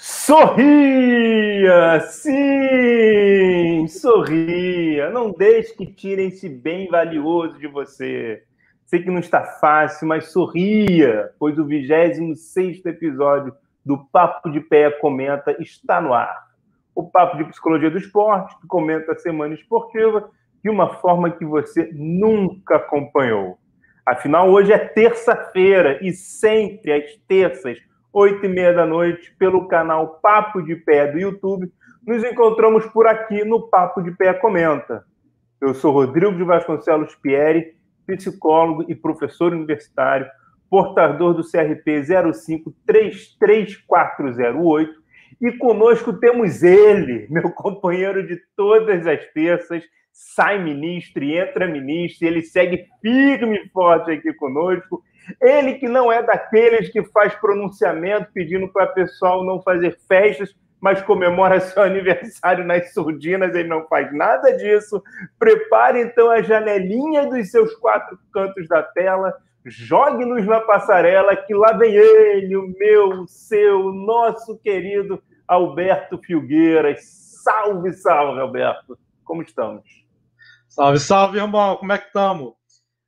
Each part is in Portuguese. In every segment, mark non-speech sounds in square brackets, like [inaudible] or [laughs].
Sorria! Sim! Sorria! Não deixe que tirem esse bem valioso de você. Sei que não está fácil, mas sorria, pois o 26 episódio do Papo de Pé Comenta está no ar. O Papo de Psicologia do Esporte, que comenta a semana esportiva de uma forma que você nunca acompanhou. Afinal, hoje é terça-feira e sempre às terças oito e meia da noite, pelo canal Papo de Pé do YouTube. Nos encontramos por aqui no Papo de Pé Comenta. Eu sou Rodrigo de Vasconcelos Pieri, psicólogo e professor universitário, portador do CRP 0533408. E conosco temos ele, meu companheiro de todas as terças, sai ministro e entra ministro, ele segue firme e forte aqui conosco. Ele que não é daqueles que faz pronunciamento pedindo para o pessoal não fazer festas, mas comemora [laughs] seu aniversário nas surdinas, ele não faz nada disso. Prepare então a janelinha dos seus quatro cantos da tela, jogue-nos na passarela, que lá vem ele, o meu, o seu, nosso querido Alberto Filgueiras. Salve, salve, Alberto. Como estamos? Salve, salve, irmão. Como é que estamos?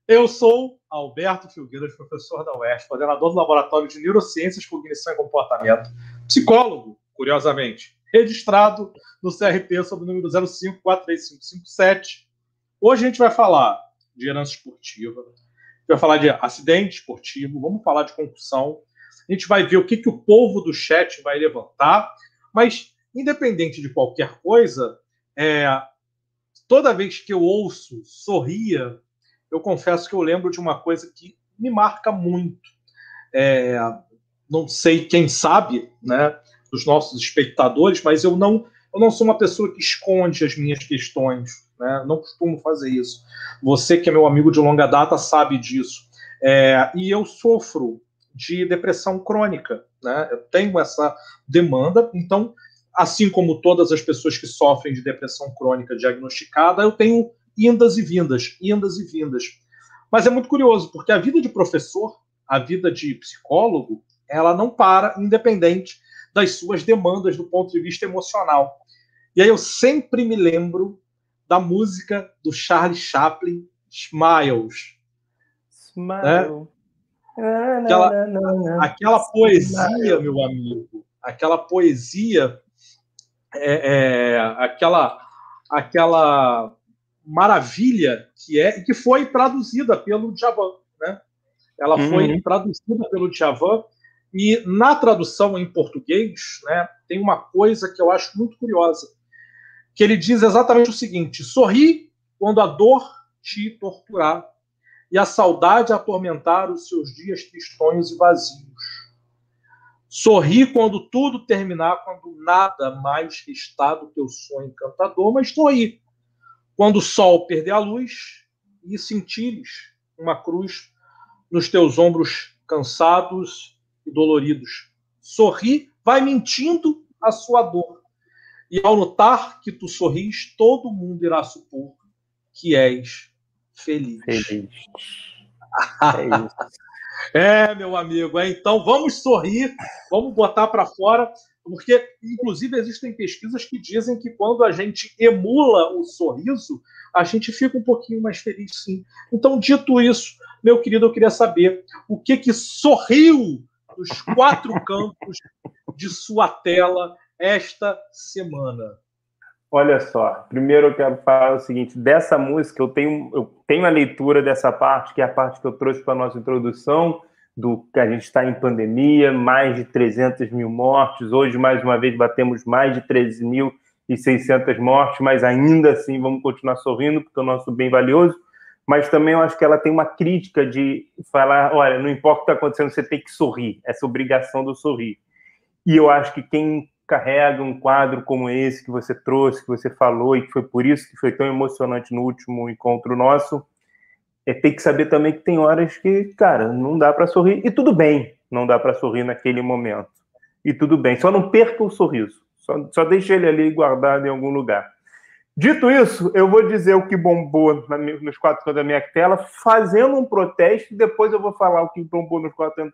Eu sou Alberto Filgueiras, professor da UERJ, coordenador do Laboratório de Neurociências, Cognição e Comportamento, psicólogo, curiosamente, registrado no CRP sob o número 05-43557. Hoje a gente vai falar de herança esportiva, vai falar de acidente esportivo, vamos falar de concussão, a gente vai ver o que, que o povo do chat vai levantar, mas independente de qualquer coisa, é, toda vez que eu ouço sorria eu confesso que eu lembro de uma coisa que me marca muito. É, não sei quem sabe, né, dos nossos espectadores, mas eu não, eu não sou uma pessoa que esconde as minhas questões, né, não costumo fazer isso. Você que é meu amigo de longa data sabe disso. É, e eu sofro de depressão crônica, né? Eu tenho essa demanda, então, assim como todas as pessoas que sofrem de depressão crônica diagnosticada, eu tenho indas e vindas, indas e vindas. Mas é muito curioso, porque a vida de professor, a vida de psicólogo, ela não para independente das suas demandas do ponto de vista emocional. E aí eu sempre me lembro da música do Charlie Chaplin, Smiles. Smile. Né? Aquela, aquela poesia, meu amigo, aquela poesia, é, é, aquela, aquela maravilha que é e que foi traduzida pelo Djavan, né? Ela uhum. foi traduzida pelo Djavan e na tradução em português, né, tem uma coisa que eu acho muito curiosa, que ele diz exatamente o seguinte: sorri quando a dor te torturar e a saudade atormentar os seus dias tristonhos e vazios. Sorri quando tudo terminar, quando nada mais está do teu sonho encantador, mas sorri quando o sol perder a luz e sentires uma cruz nos teus ombros cansados e doloridos. Sorri, vai mentindo a sua dor. E ao notar que tu sorris, todo mundo irá supor que és feliz. Feliz. É, [laughs] é meu amigo. É, então vamos sorrir, vamos botar para fora porque, inclusive, existem pesquisas que dizem que quando a gente emula o sorriso, a gente fica um pouquinho mais feliz, sim. Então, dito isso, meu querido, eu queria saber o que que sorriu dos quatro [laughs] cantos de sua tela esta semana. Olha só, primeiro eu quero falar o seguinte: dessa música, eu tenho, eu tenho a leitura dessa parte, que é a parte que eu trouxe para a nossa introdução, do que a gente está em pandemia, mais de 300 mil mortes. Hoje, mais uma vez, batemos mais de 13.600 mortes, mas ainda assim vamos continuar sorrindo, porque é o nosso bem valioso. Mas também eu acho que ela tem uma crítica de falar: olha, não importa o que está acontecendo, você tem que sorrir, essa obrigação do sorrir. E eu acho que quem carrega um quadro como esse que você trouxe, que você falou, e que foi por isso que foi tão emocionante no último encontro nosso, é ter que saber também que tem horas que, cara, não dá para sorrir. E tudo bem, não dá para sorrir naquele momento. E tudo bem, só não perca o sorriso. Só, só deixe ele ali guardado em algum lugar. Dito isso, eu vou dizer o que bombou nos quatro cantos da minha tela, fazendo um protesto, depois eu vou falar o que bombou nos quatro,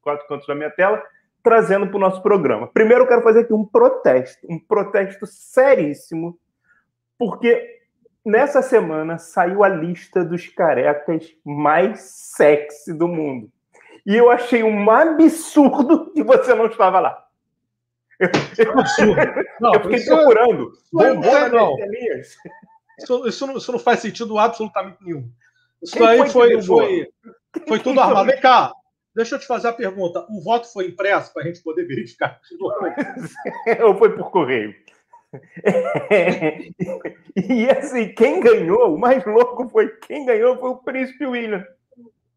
quatro cantos da minha tela, trazendo para o nosso programa. Primeiro, eu quero fazer aqui um protesto, um protesto seríssimo, porque nessa semana saiu a lista dos carecas mais sexy do mundo. E eu achei um absurdo que você não estava lá. Eu, [laughs] não, eu fiquei procurando. Não, não, não. Isso, isso, não, isso não faz sentido absolutamente nenhum. Isso Quem aí foi, foi, foi, foi tudo armado. Vem cá, deixa eu te fazer a pergunta. O voto foi impresso para a gente poder verificar? [laughs] Ou foi por correio? É, [laughs] e assim, quem ganhou, o mais louco foi quem ganhou foi o Príncipe William.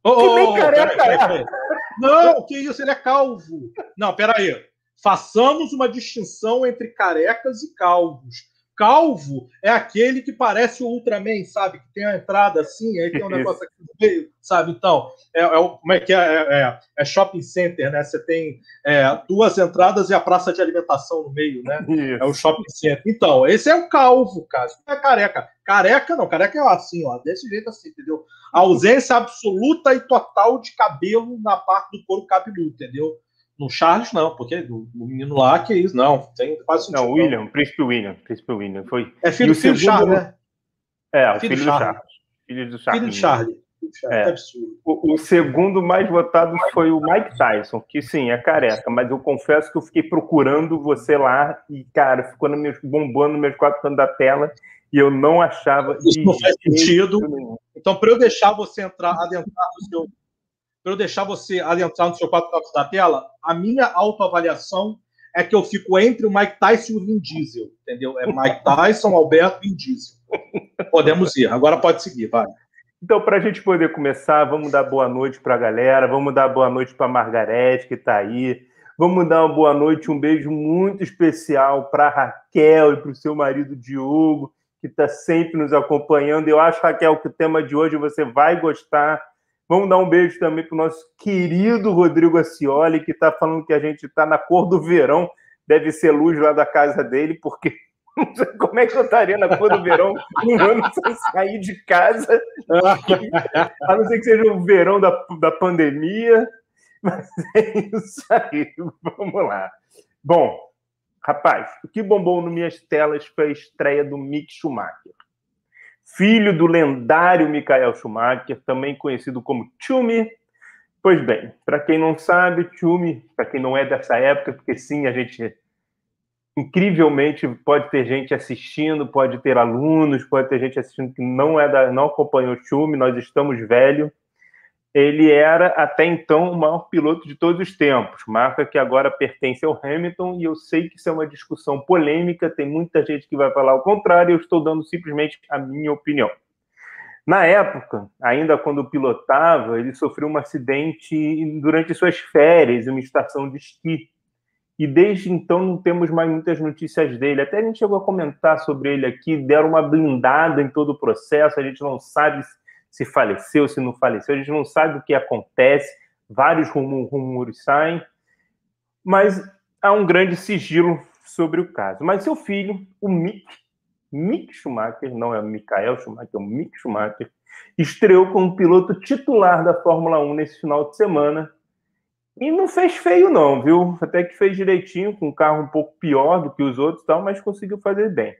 Oh, que nem oh, careca peraí, peraí, peraí. Não, que isso, ele é calvo. Não, peraí. Façamos uma distinção entre carecas e calvos calvo é aquele que parece o Ultraman, sabe? Que tem a entrada assim, aí tem um [laughs] negócio aqui no meio, sabe? Então, é, é, como é que é? É, é? é, shopping center, né? Você tem é, duas entradas e a praça de alimentação no meio, né? [laughs] Isso. É o shopping center. Então, esse é o calvo, cara. Isso não é careca. Careca não, careca é assim, ó, desse jeito assim, entendeu? A ausência absoluta e total de cabelo na parte do couro cabeludo, entendeu? No Charles, não, porque o menino lá, que é isso, não. Tem quase sentido. Não, William, Príncipe William, Príncipe William. Foi... É filho, filho do Charles, né? É, o filho, filho do Charles. Filho do Charles. Filho do Charles. É. o, o, segundo mais votado foi o Mike Tyson, que sim, é careca, mas eu confesso que eu fiquei procurando você lá e, cara, ficou no meus, bombando meus quatro cantos da tela e eu não achava. Isso não faz sentido. Então, para eu deixar você entrar, adentrar no seu para eu deixar você adentrar no seu quatro cantos da tela, a minha autoavaliação é que eu fico entre o Mike Tyson e o Vin Diesel, entendeu? É Mike [laughs] Tyson, Alberto e Vin Diesel. Podemos ir, agora pode seguir, vai. Então, para a gente poder começar, vamos dar boa noite para a galera, vamos dar boa noite para a Margarete, que está aí, vamos dar uma boa noite, um beijo muito especial para Raquel e para o seu marido Diogo, que está sempre nos acompanhando. Eu acho, Raquel, que o tema de hoje você vai gostar Vamos dar um beijo também para o nosso querido Rodrigo Acioli, que está falando que a gente está na cor do verão. Deve ser luz lá da casa dele, porque [laughs] não sei como é que eu estaria na cor do verão um ano sem sair de casa. [laughs] A não ser que seja o verão da, da pandemia. Mas [laughs] é isso aí. Vamos lá. Bom, rapaz, o que bombou nas minhas telas foi a estreia do Mick Schumacher filho do lendário Michael Schumacher, também conhecido como Tchumi. Pois bem, para quem não sabe, Tchumi, para quem não é dessa época, porque sim, a gente incrivelmente pode ter gente assistindo, pode ter alunos, pode ter gente assistindo que não é da, não acompanhou o Tchumi, nós estamos velhos ele era até então o maior piloto de todos os tempos, marca que agora pertence ao Hamilton, e eu sei que isso é uma discussão polêmica, tem muita gente que vai falar o contrário, eu estou dando simplesmente a minha opinião. Na época, ainda quando pilotava, ele sofreu um acidente durante suas férias, em uma estação de esqui. E desde então não temos mais muitas notícias dele. Até a gente chegou a comentar sobre ele aqui, deram uma blindada em todo o processo, a gente não sabe se faleceu, se não faleceu, a gente não sabe o que acontece, vários rumores saem, mas há um grande sigilo sobre o caso. Mas seu filho, o Mick, Mick Schumacher, não é Michael Schumacher, é o Mick Schumacher, estreou como piloto titular da Fórmula 1 nesse final de semana. E não fez feio, não, viu? Até que fez direitinho, com um carro um pouco pior do que os outros, tal, mas conseguiu fazer bem.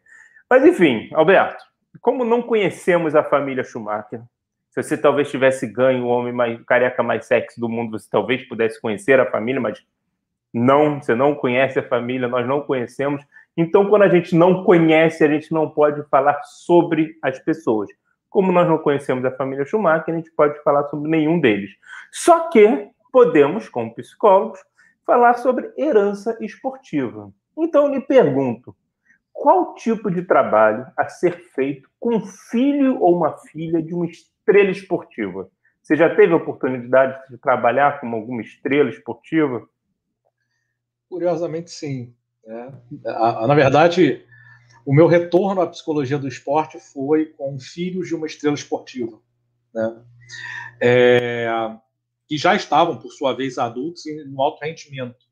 Mas enfim, Alberto, como não conhecemos a família Schumacher, se você talvez tivesse ganho o homem mais careca mais sexy do mundo, você talvez pudesse conhecer a família, mas não, você não conhece a família, nós não conhecemos. Então, quando a gente não conhece, a gente não pode falar sobre as pessoas. Como nós não conhecemos a família Schumacher, a gente pode falar sobre nenhum deles. Só que podemos, como psicólogos, falar sobre herança esportiva. Então, eu lhe pergunto: qual tipo de trabalho a ser feito com um filho ou uma filha de uma estrela esportiva. Você já teve oportunidade de trabalhar com alguma estrela esportiva? Curiosamente, sim. É. Na verdade, o meu retorno à psicologia do esporte foi com filhos de uma estrela esportiva. Né? É, que já estavam, por sua vez, adultos e no alto rendimento,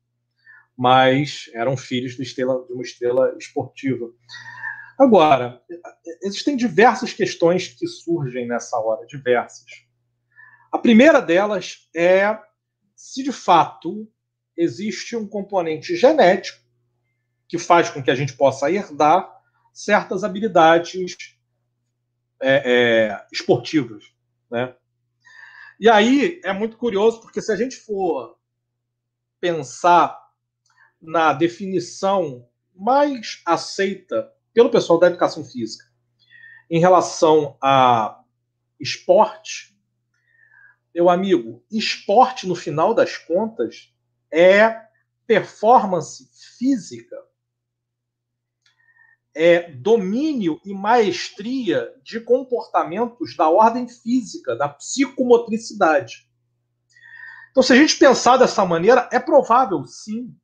mas eram filhos de, estrela, de uma estrela esportiva. Agora, existem diversas questões que surgem nessa hora, diversas. A primeira delas é se de fato existe um componente genético que faz com que a gente possa herdar certas habilidades é, é, esportivas, né? E aí é muito curioso porque se a gente for pensar na definição mais aceita pelo pessoal da educação física em relação a esporte, meu amigo, esporte no final das contas é performance física, é domínio e maestria de comportamentos da ordem física, da psicomotricidade. Então, se a gente pensar dessa maneira, é provável, sim,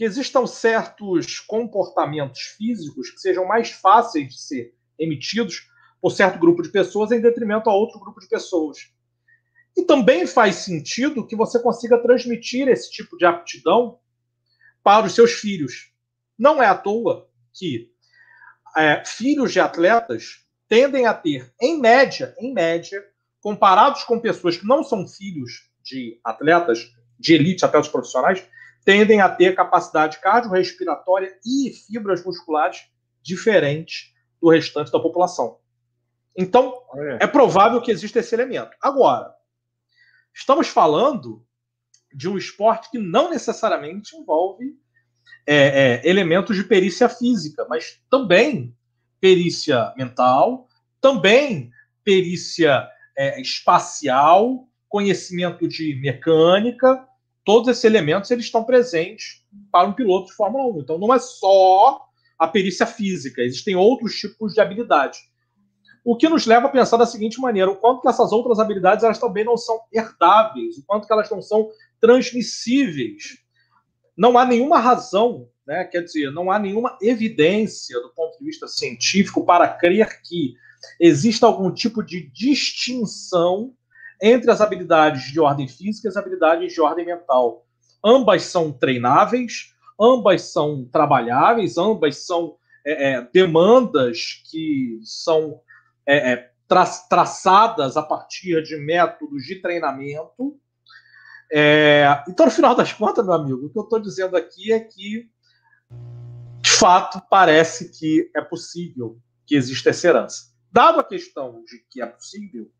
que existam certos comportamentos físicos que sejam mais fáceis de ser emitidos por certo grupo de pessoas em detrimento a outro grupo de pessoas. E também faz sentido que você consiga transmitir esse tipo de aptidão para os seus filhos. Não é à toa que é, filhos de atletas tendem a ter, em média, em média, comparados com pessoas que não são filhos de atletas de elite, atletas profissionais, tendem a ter capacidade cardiorrespiratória e fibras musculares diferentes do restante da população. Então, é provável que exista esse elemento. Agora, estamos falando de um esporte que não necessariamente envolve é, é, elementos de perícia física, mas também perícia mental, também perícia é, espacial, conhecimento de mecânica, todos esses elementos eles estão presentes para um piloto de Fórmula 1. Então não é só a perícia física, existem outros tipos de habilidade. O que nos leva a pensar da seguinte maneira: o quanto que essas outras habilidades elas também não são herdáveis, o quanto que elas não são transmissíveis. Não há nenhuma razão, né, quer dizer, não há nenhuma evidência do ponto de vista científico para crer que exista algum tipo de distinção entre as habilidades de ordem física e as habilidades de ordem mental. Ambas são treináveis, ambas são trabalháveis, ambas são é, é, demandas que são é, é tra traçadas a partir de métodos de treinamento. É, então, no final das contas, meu amigo, o que eu estou dizendo aqui é que, de fato, parece que é possível que exista essa herança. Dado a questão de que é possível,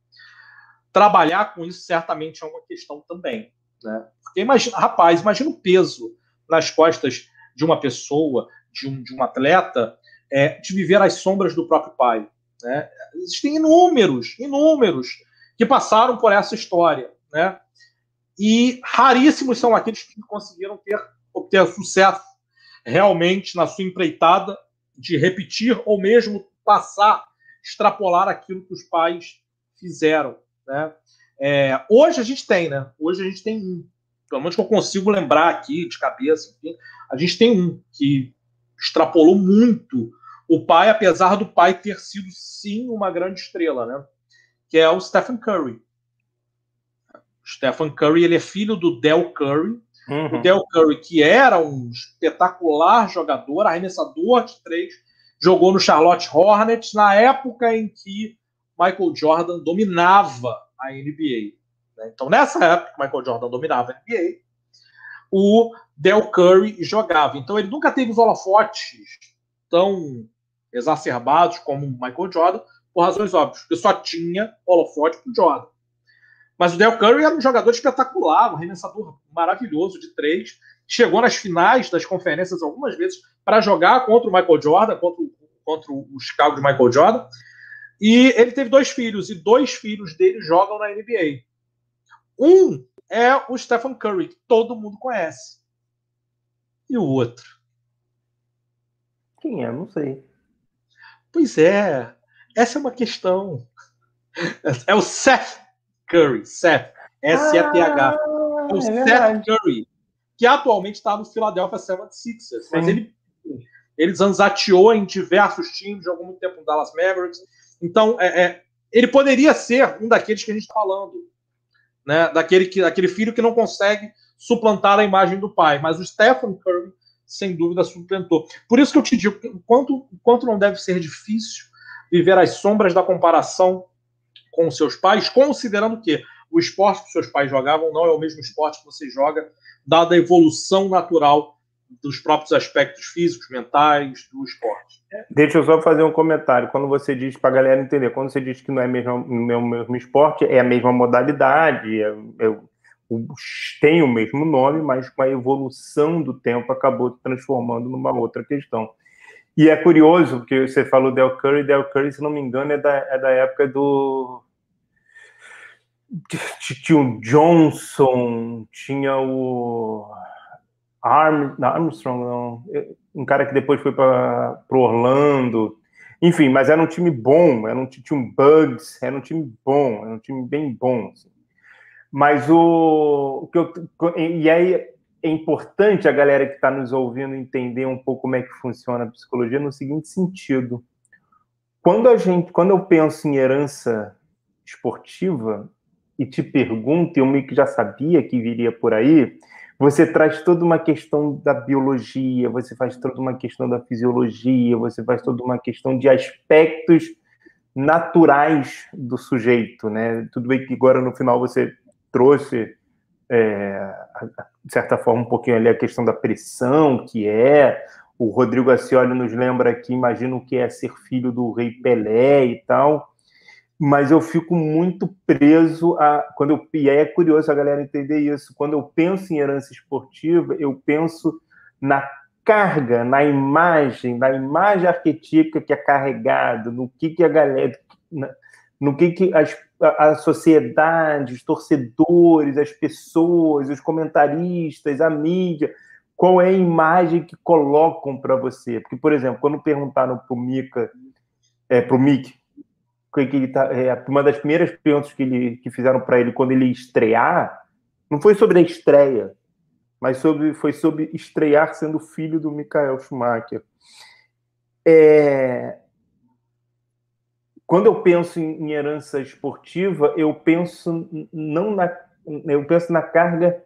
trabalhar com isso certamente é uma questão também. Né? Porque imagina, rapaz, imagina o peso nas costas de uma pessoa, de um, de um atleta, é, de viver às sombras do próprio pai. Né? Existem inúmeros, inúmeros que passaram por essa história. Né? E raríssimos são aqueles que conseguiram ter, obter sucesso realmente na sua empreitada de repetir ou mesmo passar, extrapolar aquilo que os pais fizeram. Né? É, hoje a gente tem, né? Hoje a gente tem um, pelo menos que eu consigo lembrar aqui de cabeça, enfim, a gente tem um que extrapolou muito o pai, apesar do pai ter sido sim uma grande estrela, né? Que é o Stephen Curry. O Stephen Curry, ele é filho do Del Curry. Uhum. O Del Curry, que era um espetacular jogador, arremessador de três, jogou no Charlotte Hornets na época em que Michael Jordan dominava a NBA. Né? Então, nessa época que Michael Jordan dominava a NBA, o Del Curry jogava. Então, ele nunca teve os holofotes tão exacerbados como o Michael Jordan, por razões óbvias, porque só tinha holofote para o Jordan. Mas o Del Curry era um jogador espetacular, um arremessador maravilhoso de três. Chegou nas finais das conferências algumas vezes para jogar contra o Michael Jordan, contra contra o Chicago de Michael Jordan. E ele teve dois filhos, e dois filhos dele jogam na NBA. Um é o Stephen Curry, que todo mundo conhece. E o outro? Quem é? Não sei. Pois é, essa é uma questão. É o Seth Curry, Seth, S-E-T-H. Ah, é o é Seth verdade. Curry, que atualmente está no Philadelphia 76ers, mas ele, ele zanzateou em diversos times, jogou muito tempo no Dallas Mavericks, então, é, é, ele poderia ser um daqueles que a gente está falando, né? Daquele, que, daquele filho que não consegue suplantar a imagem do pai. Mas o Stephen Curry, sem dúvida, suplantou. Por isso que eu te digo, quanto, quanto não deve ser difícil viver as sombras da comparação com seus pais, considerando que o esporte que seus pais jogavam não é o mesmo esporte que você joga, dada a evolução natural dos próprios aspectos físicos, mentais do esporte. Deixa eu só fazer um comentário. Quando você diz para a galera entender, quando você diz que não é mesmo, o mesmo esporte, é a mesma modalidade, é, é, tem o mesmo nome, mas com a evolução do tempo acabou transformando numa outra questão. E é curioso, porque você falou Del Curry, Del Curry, se não me engano, é da, é da época do. Tinha o Johnson, tinha o. Arm, Armstrong, não. Um cara que depois foi para o Orlando. Enfim, mas era um time bom, era um, um Bugs, era um time bom, era um time bem bom. Assim. Mas o, o que eu, e aí é importante a galera que está nos ouvindo entender um pouco como é que funciona a psicologia no seguinte sentido. Quando a gente, quando eu penso em herança esportiva e te pergunto, eu meio que já sabia que viria por aí, você traz toda uma questão da biologia, você faz toda uma questão da fisiologia, você faz toda uma questão de aspectos naturais do sujeito, né? Tudo bem que agora no final você trouxe, é, de certa forma, um pouquinho ali a questão da pressão, que é. O Rodrigo Acioli nos lembra aqui, imagina o que é ser filho do rei Pelé e tal. Mas eu fico muito preso a. Quando eu, e aí é curioso a galera entender isso. Quando eu penso em herança esportiva, eu penso na carga, na imagem, na imagem arquetípica que é carregada, no que, que a galera. No que, que as a, sociedade, os torcedores, as pessoas, os comentaristas, a mídia, qual é a imagem que colocam para você? Porque, por exemplo, quando perguntaram para o Mika, é, para o Mick, que ele tá, é, uma das primeiras perguntas que, ele, que fizeram para ele quando ele estrear, não foi sobre a estreia, mas sobre, foi sobre estrear sendo filho do Michael Schumacher. É, quando eu penso em, herança esportiva, eu penso não na, eu penso na carga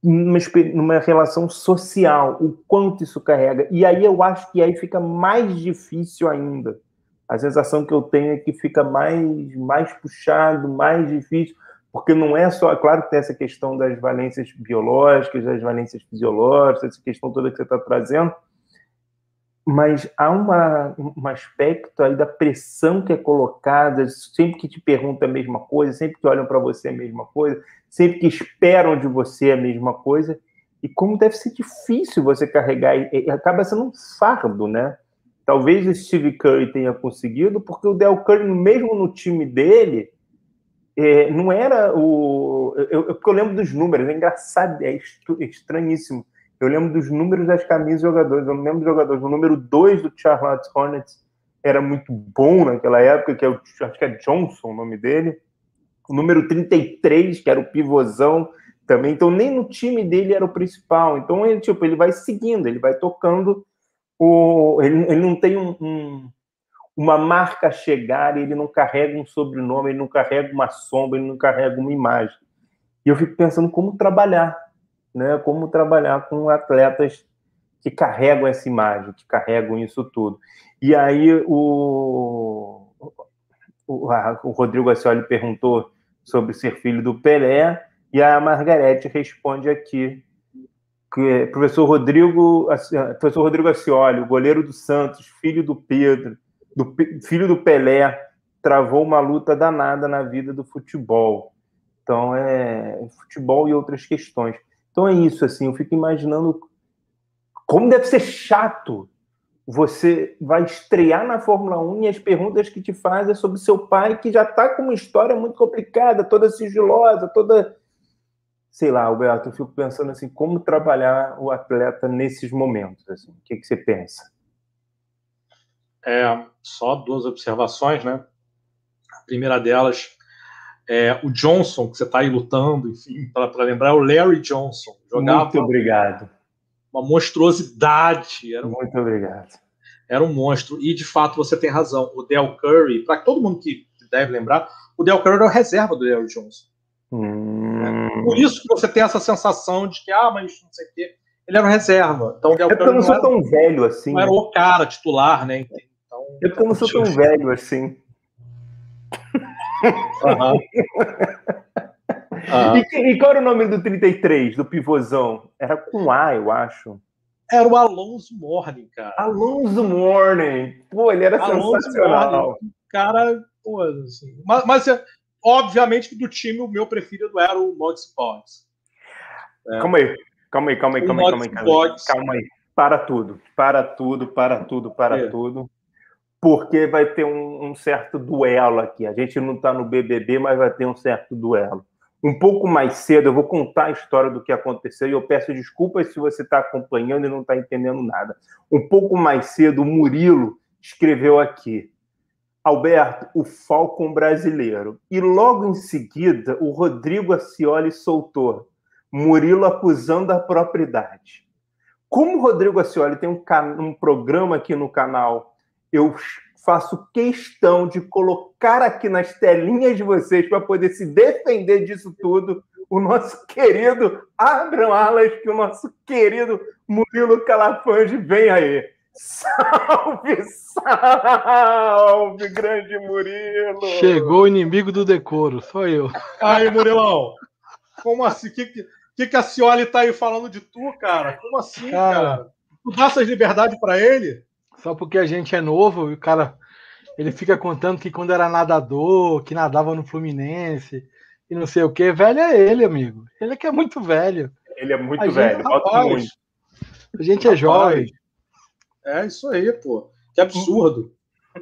numa, numa relação social, o quanto isso carrega. E aí eu acho que aí fica mais difícil ainda. A sensação que eu tenho é que fica mais, mais puxado, mais difícil, porque não é só, é claro que tem essa questão das valências biológicas, das valências fisiológicas, essa questão toda que você está trazendo, mas há uma, um aspecto aí da pressão que é colocada, sempre que te perguntam a mesma coisa, sempre que olham para você a mesma coisa, sempre que esperam de você a mesma coisa, e como deve ser difícil você carregar, e acaba sendo um fardo, né? Talvez o Steve Curry tenha conseguido, porque o Del Curry, mesmo no time dele, é, não era o. Eu, eu, eu lembro dos números, é engraçado, é estranhíssimo eu lembro dos números das camisas dos jogadores. Eu não lembro dos jogadores. O número 2 do Charlotte Hornets era muito bom naquela época, que é o, acho que é Johnson o nome dele. O número 33, que era o pivôzão também. Então, nem no time dele era o principal. Então, ele, tipo, ele vai seguindo, ele vai tocando. O, ele, ele não tem um, um, uma marca a chegar, ele não carrega um sobrenome, ele não carrega uma sombra, ele não carrega uma imagem. E eu fico pensando como trabalhar né, como trabalhar com atletas que carregam essa imagem, que carregam isso tudo. E aí o, o, a, o Rodrigo Ascioli perguntou sobre ser filho do Pelé, e a Margarete responde aqui que professor Rodrigo, professor Rodrigo Ascioli, o goleiro do Santos, filho do Pedro, do, filho do Pelé, travou uma luta danada na vida do futebol. Então, é futebol e outras questões. Então é isso, assim, eu fico imaginando como deve ser chato você vai estrear na Fórmula 1 e as perguntas que te fazem é sobre seu pai, que já está com uma história muito complicada, toda sigilosa, toda. Sei lá, Alberto, eu fico pensando assim, como trabalhar o atleta nesses momentos? Assim, o que, que você pensa? É, só duas observações, né? A primeira delas é, o Johnson, que você está aí lutando, enfim, para lembrar, é o Larry Johnson. Jogava Muito obrigado. Uma monstruosidade. Era um, Muito obrigado. Era um monstro. E, de fato, você tem razão. O Del Curry, para todo mundo que deve lembrar, o Del Curry era a reserva do Larry Johnson. Hum... Por isso que você tem essa sensação de que, ah, mas não sei o quê. Ele era reserva. Então, Del é porque eu não sou tão velho assim. Não era o cara titular, né? Então, é porque eu não sou tão velho assim. Uhum. Ah. [laughs] E, e, qual era o nome do 33, do pivôzão? Era com A, eu acho. Era o Alonso Morning, cara. Alonso Morning. Pô, ele era Alonso sensacional. Morning. Cara, pô, assim. Mas, mas, obviamente, do time, o meu preferido era o Mods Pods. É. Calma aí, calma aí, calma aí, calma aí, calma aí, calma aí. Calma aí. Para tudo, para tudo, para tudo, para é. tudo. Porque vai ter um, um certo duelo aqui. A gente não está no BBB, mas vai ter um certo duelo um pouco mais cedo, eu vou contar a história do que aconteceu e eu peço desculpas se você está acompanhando e não está entendendo nada. Um pouco mais cedo, o Murilo escreveu aqui: Alberto, o Falcon brasileiro. E logo em seguida, o Rodrigo Acioli soltou: Murilo acusando a propriedade. Como o Rodrigo Acioli tem um, um programa aqui no canal, eu faço questão de colocar aqui nas telinhas de vocês para poder se defender disso tudo o nosso querido Abram Alas, que o nosso querido Murilo Calafange vem aí. Salve, [laughs] salve, grande Murilo! Chegou o inimigo do decoro, sou eu. Aí, Murilão, como assim? O que, que, que a Cioli tá aí falando de tu, cara? Como assim, cara? cara? Tu dá essas liberdades para ele? Só porque a gente é novo e o cara ele fica contando que quando era nadador, que nadava no Fluminense e não sei o que, velho é ele, amigo. Ele é que é muito velho. Ele é muito a velho, gente, muito. A gente é jovem. É isso aí, pô. Que absurdo.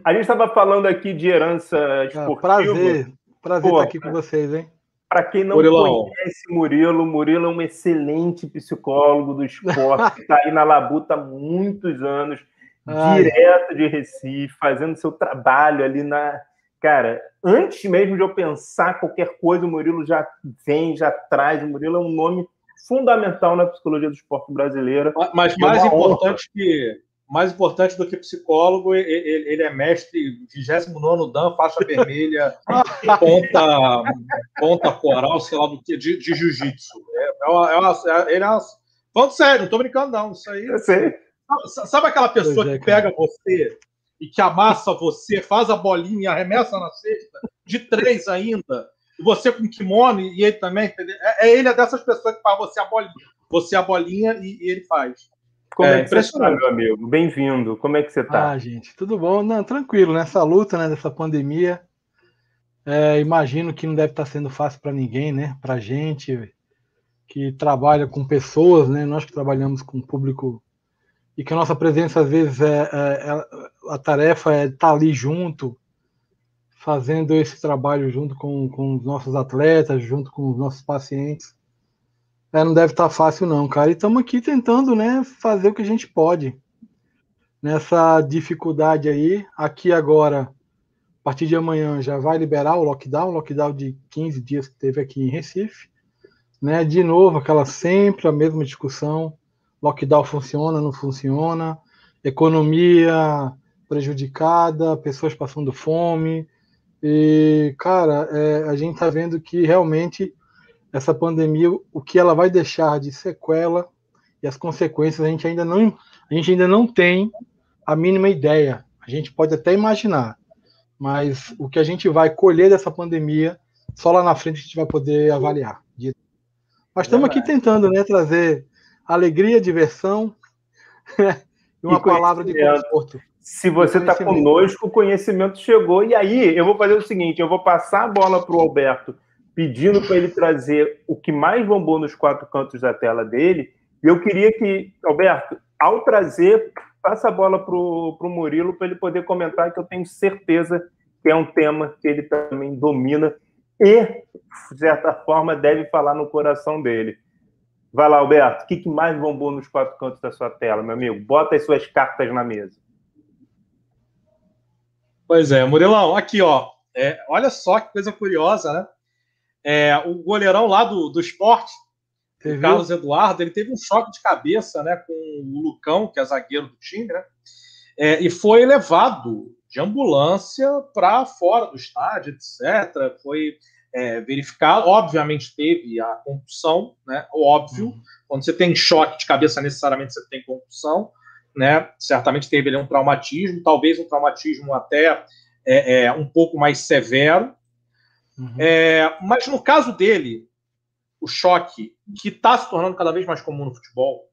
A gente estava falando aqui de herança esportiva. prazer, prazer pô, estar aqui com vocês, hein? Para quem não Murilão. conhece Murilo, Murilo é um excelente psicólogo do esporte, está [laughs] aí na Labuta há muitos anos Ai. direto de Recife, fazendo seu trabalho ali na. Cara, antes mesmo de eu pensar qualquer coisa, o Murilo já vem, já traz. O Murilo é um nome fundamental na psicologia do esporte brasileiro. Mas mais importante que mais importante do que psicólogo, ele, é mestre 29 Dan, faixa vermelha, [laughs] ponta, ponta coral, sei lá do que, de, de jiu-jitsu. É, é, uma, é uma, é, ele é uma, Falando sério, não tô brincando, não. Isso aí. Eu sei. Sabe aquela pessoa é, que pega você e que amassa você, faz a bolinha e arremessa na cesta, de três ainda, e você com kimono e ele também, é, é ele é dessas pessoas que faz você a bolinha, você a bolinha e, e ele faz. Como é, é que você tá, meu amigo? Bem-vindo. Como é que você tá? Ah, gente, tudo bom? Não, tranquilo, nessa luta, né, dessa pandemia. É, imagino que não deve estar sendo fácil para ninguém, né? Para gente que trabalha com pessoas, né? Nós que trabalhamos com público e que a nossa presença, às vezes, é, é, é a tarefa é estar ali junto, fazendo esse trabalho junto com, com os nossos atletas, junto com os nossos pacientes. É, não deve estar fácil, não, cara. E estamos aqui tentando né, fazer o que a gente pode nessa dificuldade aí. Aqui agora, a partir de amanhã, já vai liberar o lockdown, lockdown de 15 dias que teve aqui em Recife. Né? De novo, aquela sempre a mesma discussão lockdown funciona, não funciona, economia prejudicada, pessoas passando fome. E, cara, é, a gente está vendo que realmente essa pandemia, o que ela vai deixar de sequela e as consequências, a gente ainda não, a gente ainda não tem a mínima ideia. A gente pode até imaginar, mas o que a gente vai colher dessa pandemia, só lá na frente a gente vai poder avaliar. Mas estamos aqui tentando né, trazer alegria, diversão [laughs] e uma e palavra de conforto. Se você está conosco, o conhecimento chegou. E aí, eu vou fazer o seguinte: eu vou passar a bola para o Alberto, pedindo para ele trazer o que mais bombou nos quatro cantos da tela dele. E eu queria que, Alberto, ao trazer, passa a bola para o Murilo para ele poder comentar, que eu tenho certeza que é um tema que ele também domina e, de certa forma, deve falar no coração dele. Vai lá, Alberto. O que, mais bombou nos quatro cantos da sua tela, meu amigo? Bota as suas cartas na mesa. Pois é, Murilão, aqui, ó. É, olha só que coisa curiosa, né? É, o goleirão lá do, do esporte, o Carlos Eduardo, ele teve um choque de cabeça né, com o Lucão, que é zagueiro do time, né? É, e foi levado de ambulância para fora do estádio, etc. Foi é, verificado. Obviamente teve a concussão, né? Óbvio. Uhum. Quando você tem choque de cabeça, necessariamente você tem concussão, né? Certamente teve ali um traumatismo, talvez um traumatismo até é, é um pouco mais severo. Uhum. É, mas no caso dele, o choque que está se tornando cada vez mais comum no futebol.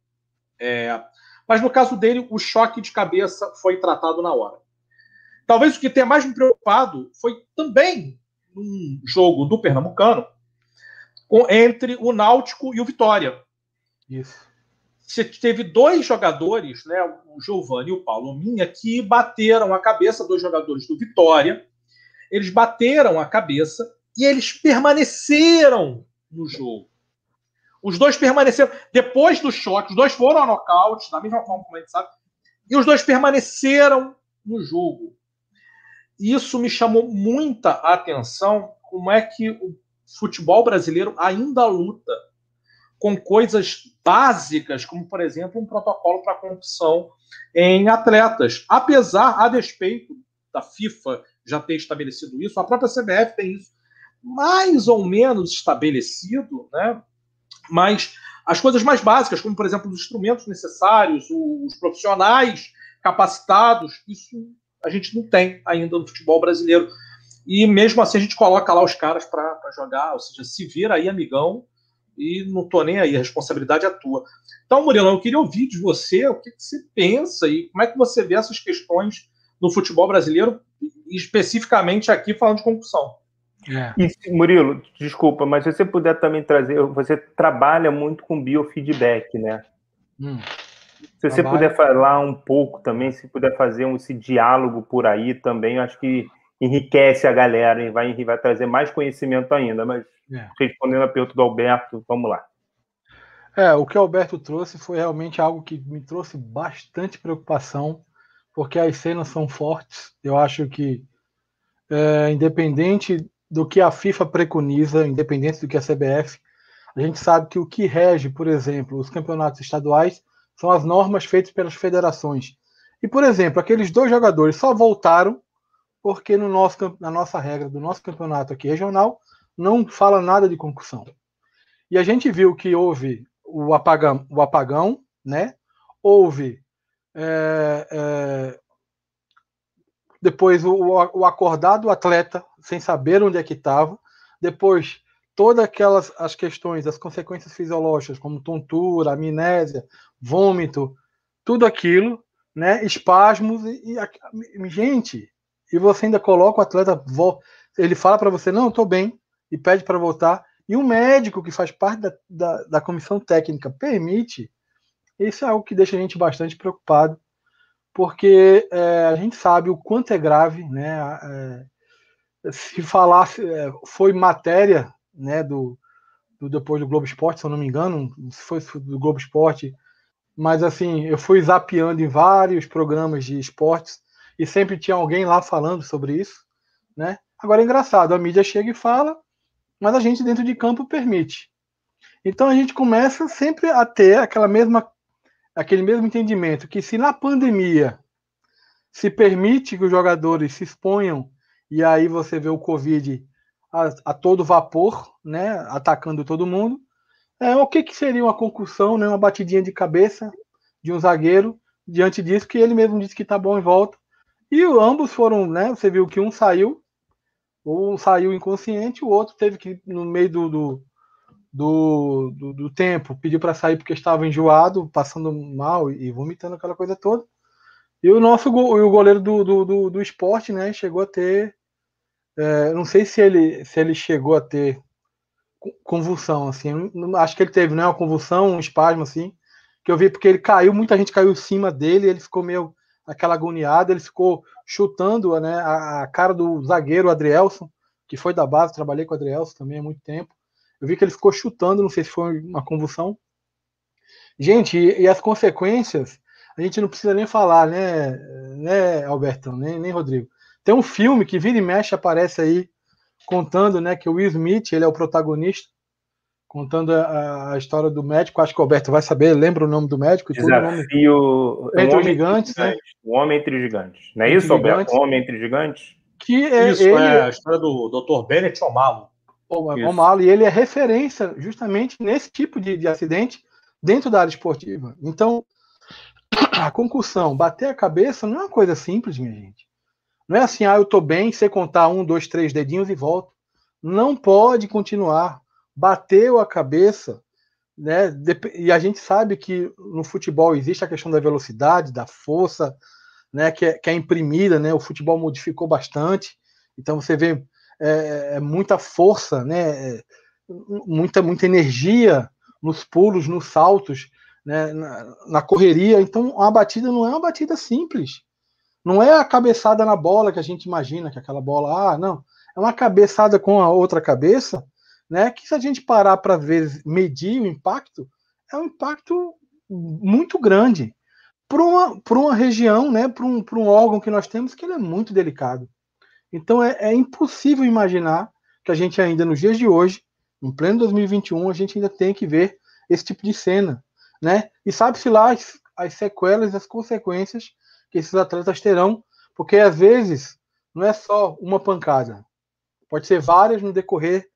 É, mas no caso dele, o choque de cabeça foi tratado na hora. Talvez o que tenha mais me preocupado foi também um jogo do Pernambucano entre o Náutico e o Vitória. Isso. Você teve dois jogadores, né, o Giovanni e o Paulo Minha, que bateram a cabeça, dois jogadores do Vitória. Eles bateram a cabeça e eles permaneceram no jogo. Os dois permaneceram. Depois do choque, os dois foram a nocaute, da mesma forma como a gente sabe, e os dois permaneceram no jogo. Isso me chamou muita atenção. Como é que o futebol brasileiro ainda luta com coisas básicas, como, por exemplo, um protocolo para corrupção em atletas. Apesar, a despeito da FIFA já ter estabelecido isso, a própria CBF tem isso mais ou menos estabelecido, né? mas as coisas mais básicas, como, por exemplo, os instrumentos necessários, os profissionais capacitados, isso a gente não tem ainda no futebol brasileiro. E mesmo assim a gente coloca lá os caras para jogar, ou seja, se vira aí, amigão, e não tô nem aí, a responsabilidade é tua. Então, Murilo, eu queria ouvir de você o que, que você pensa e como é que você vê essas questões no futebol brasileiro, especificamente aqui falando de concussão. É. E, Murilo, desculpa, mas se você puder também trazer, você trabalha muito com biofeedback, né? Hum. Se você puder falar um pouco também, se puder fazer um, esse diálogo por aí também, acho que enriquece a galera e vai, vai trazer mais conhecimento ainda. Mas é. respondendo a pergunta do Alberto, vamos lá. É, o que o Alberto trouxe foi realmente algo que me trouxe bastante preocupação, porque as cenas são fortes. Eu acho que, é, independente do que a FIFA preconiza, independente do que a CBF, a gente sabe que o que rege, por exemplo, os campeonatos estaduais são as normas feitas pelas federações. E, por exemplo, aqueles dois jogadores só voltaram porque no nosso, na nossa regra do nosso campeonato aqui regional não fala nada de concussão. E a gente viu que houve o apagão, o apagão né? houve é, é, depois o, o acordado atleta sem saber onde é que estava, depois todas aquelas as questões, as consequências fisiológicas, como tontura, amnésia, vômito, tudo aquilo, né? Espasmos e, e gente, e você ainda coloca o atleta, ele fala para você, não, estou bem, e pede para voltar, e o médico que faz parte da, da, da comissão técnica permite, isso é algo que deixa a gente bastante preocupado, porque é, a gente sabe o quanto é grave, né? É, se falar, é, foi matéria, né, do, do, depois do Globo Esporte, se eu não me engano, se foi do Globo Esporte, mas assim, eu fui zapeando em vários programas de esportes e sempre tinha alguém lá falando sobre isso, né? Agora é engraçado, a mídia chega e fala, mas a gente dentro de campo permite. Então a gente começa sempre a ter aquela mesma aquele mesmo entendimento que se na pandemia se permite que os jogadores se exponham e aí você vê o Covid a, a todo vapor, né, atacando todo mundo, é, o que, que seria uma concussão, né, uma batidinha de cabeça de um zagueiro diante disso, que ele mesmo disse que tá bom em volta. E ambos foram, né, você viu que um saiu, um saiu inconsciente, o outro teve que, no meio do, do do, do, do tempo, pediu para sair porque estava enjoado, passando mal e vomitando aquela coisa toda. E o nosso o goleiro do, do, do, do esporte, né, chegou a ter. É, não sei se ele, se ele chegou a ter convulsão, assim. Acho que ele teve, né, uma convulsão, um espasmo, assim. Que eu vi porque ele caiu, muita gente caiu em cima dele, ele ficou meio aquela agoniada, ele ficou chutando né, a, a cara do zagueiro Adrielson, que foi da base, trabalhei com o Adrielson também há muito tempo. Eu vi que ele ficou chutando, não sei se foi uma convulsão. Gente, e, e as consequências, a gente não precisa nem falar, né, né Albertão, nem, nem Rodrigo. Tem um filme que vira e mexe, aparece aí, contando, né, que o Will Smith, ele é o protagonista, contando a, a, história do médico, acho que o Alberto vai saber, lembra o nome do médico? Desafio... Entre um os gigantes, né? O Homem Entre Gigantes. Não é isso, Alberto? O Homem Entre Gigantes? Que é, isso, ele... é a história do Dr. Bennett O'Malley. O Malo, e ele é referência justamente nesse tipo de, de acidente dentro da área esportiva. Então, [clears throat] a concussão, bater a cabeça não é uma coisa simples, minha gente. Não é assim, ah, eu tô bem, você contar um, dois, três dedinhos e volto. Não pode continuar. bateu a cabeça, né? E a gente sabe que no futebol existe a questão da velocidade, da força, né? Que é, que é imprimida, né? O futebol modificou bastante, então você vê é, é muita força, né? É, muita muita energia nos pulos, nos saltos, né? na, na correria. Então a batida não é uma batida simples. Não é a cabeçada na bola que a gente imagina, que aquela bola, ah, não. É uma cabeçada com a outra cabeça, né? Que se a gente parar para ver, medir o impacto, é um impacto muito grande para uma, uma região, né? Para um, um órgão que nós temos que ele é muito delicado. Então é, é impossível imaginar que a gente ainda nos dias de hoje, em pleno 2021, a gente ainda tem que ver esse tipo de cena, né? E sabe-se lá as, as sequelas, as consequências que esses atletas terão, porque às vezes não é só uma pancada, pode ser várias no decorrer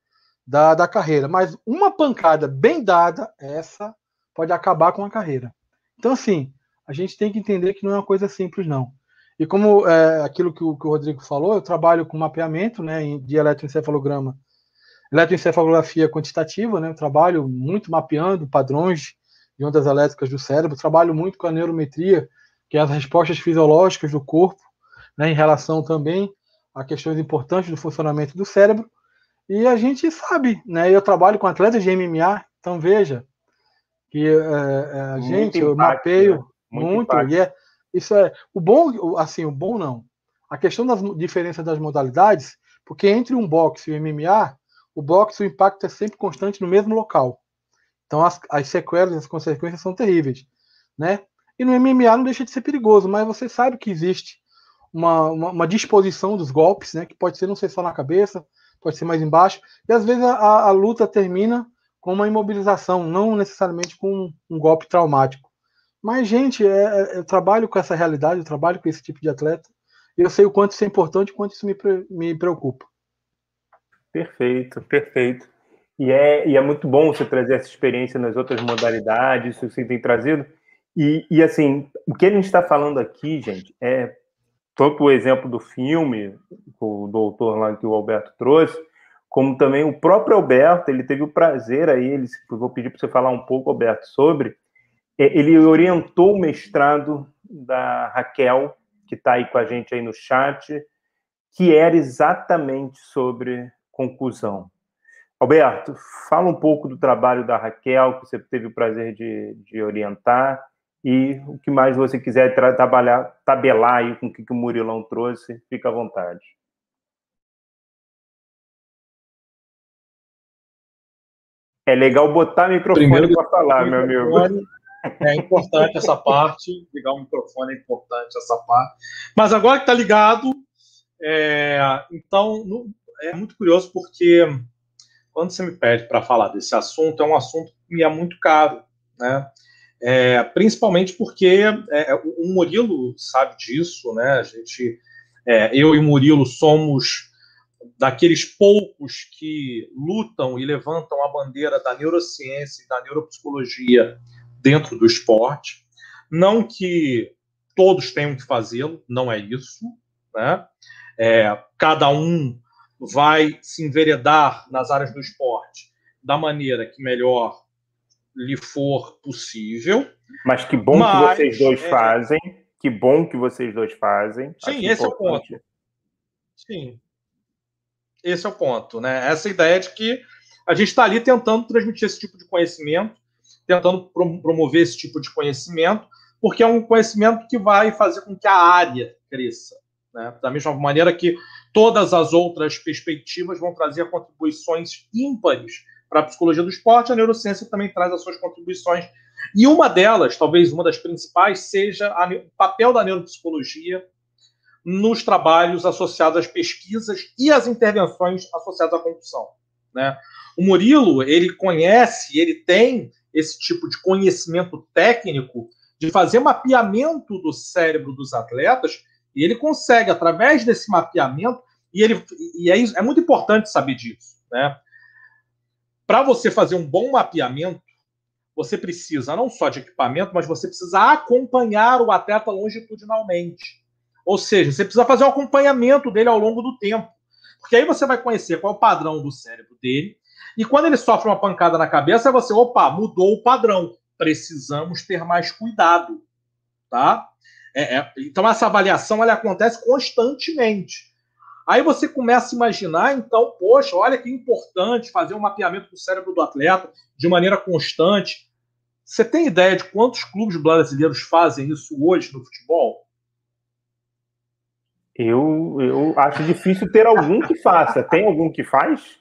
da, da carreira, mas uma pancada bem dada, essa pode acabar com a carreira. Então, assim, a gente tem que entender que não é uma coisa simples, não. E como é, aquilo que o, que o, Rodrigo falou, eu trabalho com mapeamento né, de eletroencefalograma, eletroencefalografia quantitativa, né, eu trabalho muito mapeando padrões de ondas elétricas do cérebro, trabalho muito com a neurometria, que é as respostas fisiológicas do corpo, né, em relação também a questões importantes do funcionamento do cérebro. E a gente sabe, né? Eu trabalho com atletas de MMA, então veja que é, é, a gente, impacto, eu mapeio né? muito, muito e é, isso é o bom, assim, o bom não. A questão das diferenças das modalidades, porque entre um boxe e o MMA, o boxe o impacto é sempre constante no mesmo local. Então as, as sequelas, as consequências são terríveis, né? E no MMA não deixa de ser perigoso, mas você sabe que existe uma, uma, uma, disposição dos golpes, né? Que pode ser não ser só na cabeça, pode ser mais embaixo. E às vezes a, a luta termina com uma imobilização, não necessariamente com um, um golpe traumático. Mas, gente, é, é, eu trabalho com essa realidade, eu trabalho com esse tipo de atleta, e eu sei o quanto isso é importante o quanto isso me, me preocupa. Perfeito, perfeito. E é, e é muito bom você trazer essa experiência nas outras modalidades, isso que você tem trazido. E, e assim, o que a gente está falando aqui, gente, é tanto o exemplo do filme, o doutor lá que o Alberto trouxe, como também o próprio Alberto, ele teve o prazer aí, ele, vou pedir para você falar um pouco, Alberto, sobre, é, ele orientou o mestrado da Raquel, que está aí com a gente aí no chat, que era exatamente sobre conclusão. Alberto, fala um pouco do trabalho da Raquel, que você teve o prazer de, de orientar, e o que mais você quiser trabalhar, tabelar aí com o que, que o Murilão trouxe, fica à vontade. É legal botar microfone para falar, meu amigo. [laughs] É importante essa parte, ligar o microfone é importante essa parte. Mas agora que está ligado, é, então é muito curioso porque quando você me pede para falar desse assunto, é um assunto que me é muito caro, né? É, principalmente porque é, o Murilo sabe disso, né? A gente, é, eu e o Murilo somos daqueles poucos que lutam e levantam a bandeira da neurociência e da neuropsicologia dentro do esporte. Não que todos tenham que fazê-lo, não é isso, né? É, cada um vai se enveredar nas áreas do esporte da maneira que melhor lhe for possível. Mas que bom mas, que vocês dois é... fazem. Que bom que vocês dois fazem. Sim, esse importante. é o ponto. Sim. Esse é o ponto, né? Essa ideia de que a gente está ali tentando transmitir esse tipo de conhecimento, tentando promover esse tipo de conhecimento, porque é um conhecimento que vai fazer com que a área cresça. Né? Da mesma maneira que todas as outras perspectivas vão trazer contribuições ímpares para a psicologia do esporte, a neurociência também traz as suas contribuições. E uma delas, talvez uma das principais, seja a, o papel da neuropsicologia nos trabalhos associados às pesquisas e às intervenções associadas à condução. Né? O Murilo, ele conhece, ele tem esse tipo de conhecimento técnico de fazer mapeamento do cérebro dos atletas, e ele consegue, através desse mapeamento, e, ele, e é, é muito importante saber disso, né? Para você fazer um bom mapeamento, você precisa não só de equipamento, mas você precisa acompanhar o atleta longitudinalmente. Ou seja, você precisa fazer um acompanhamento dele ao longo do tempo. Porque aí você vai conhecer qual é o padrão do cérebro dele, E quando ele sofre uma pancada na cabeça, você, opa, mudou o padrão. Precisamos ter mais cuidado, tá? É, é, então essa avaliação ela acontece constantemente. Aí você começa a imaginar, então, poxa, olha que importante fazer um mapeamento do cérebro do atleta de maneira constante. Você tem ideia de quantos clubes brasileiros fazem isso hoje no futebol? Eu, eu acho difícil ter algum que faça. Tem algum que faz?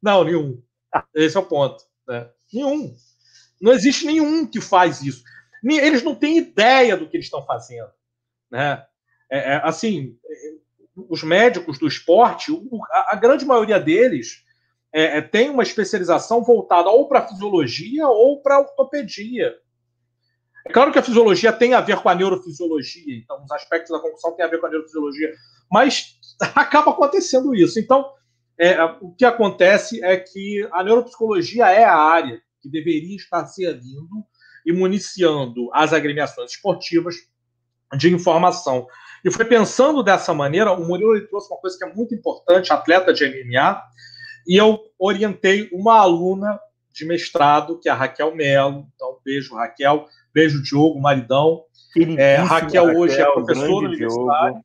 Não, nenhum. Esse é o ponto. Né? Nenhum. Não existe nenhum que faz isso. Eles não têm ideia do que eles estão fazendo. Né? É, é, assim, os médicos do esporte, a, grande maioria deles é, é, tem uma especialização voltada ou para fisiologia ou para ortopedia. É claro que a fisiologia tem a ver com a neurofisiologia, então os aspectos da concussão têm a ver com a neurofisiologia, mas [laughs] acaba acontecendo isso. Então, é, o que acontece é que a neuropsicologia é a área que deveria estar servindo e municiando as agremiações esportivas de informação. E foi pensando dessa maneira, o Murilo trouxe uma coisa que é muito importante, atleta de MMA, e eu orientei uma aluna de mestrado, que é a Raquel Melo. Então, beijo, Raquel. Beijo, Diogo, maridão. É, Raquel hoje é professora universitária.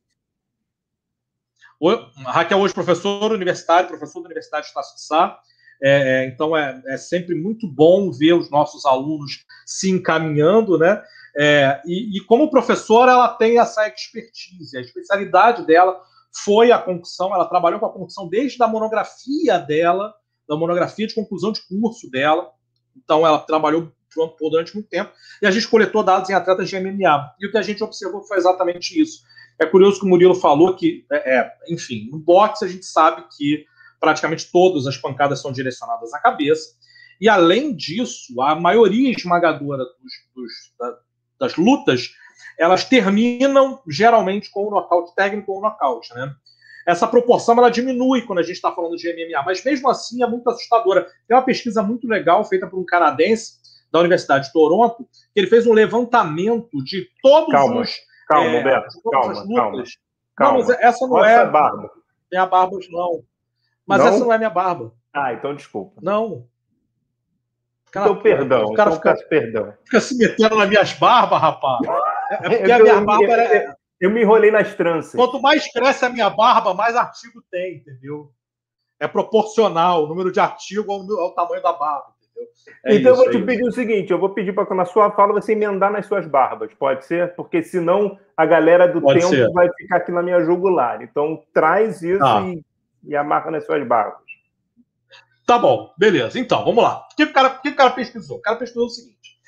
Raquel hoje professora universitária, professor da Universidade de Estácio de Sá. É, é, então é, é, sempre muito bom ver os nossos alunos se encaminhando, né? É, e, e, como professora, ela tem essa expertise. A especialidade dela foi a concussão. Ela trabalhou com a concussão desde a monografia dela, da monografia de conclusão de curso dela. Então, ela trabalhou durante muito tempo. E a gente coletou dados em atletas de MMA. E o que a gente observou foi exatamente isso. É curioso que o Murilo falou que, é, é enfim, no boxe a gente sabe que praticamente todas as pancadas são direcionadas à cabeça. E além disso, a maioria esmagadora dos, dos, da, das lutas, elas terminam geralmente com um nocaute técnico ou nocaute, né? Essa proporção ela diminui quando a gente está falando de MMA, mas mesmo assim é muito assustadora. Tem uma pesquisa muito legal feita por um canadense da Universidade de Toronto, que ele fez um levantamento de todos calma, os. Calma, é, Roberto, calma, calma, calma. Não, mas essa não é. Barba. Minha barba, não. Mas não? essa não é minha barba. Ah, então desculpa. Não. Cara, então, perdão. O cara então, fica, perdão. fica se metendo nas minhas barbas, rapaz. É, é [laughs] porque eu, a minha barba eu, é... eu me enrolei nas tranças. Quanto mais cresce a minha barba, mais artigo tem, entendeu? É proporcional o número de artigo ao, ao tamanho da barba. É então isso, eu vou te é pedir o seguinte: eu vou pedir para que na sua fala você emendar nas suas barbas, pode ser? Porque senão a galera do pode tempo ser. vai ficar aqui na minha jugular. Então traz isso ah. e, e amarra nas suas barbas. Tá bom, beleza. Então, vamos lá. O que o cara, o que o cara pesquisou? O cara pesquisou o seguinte: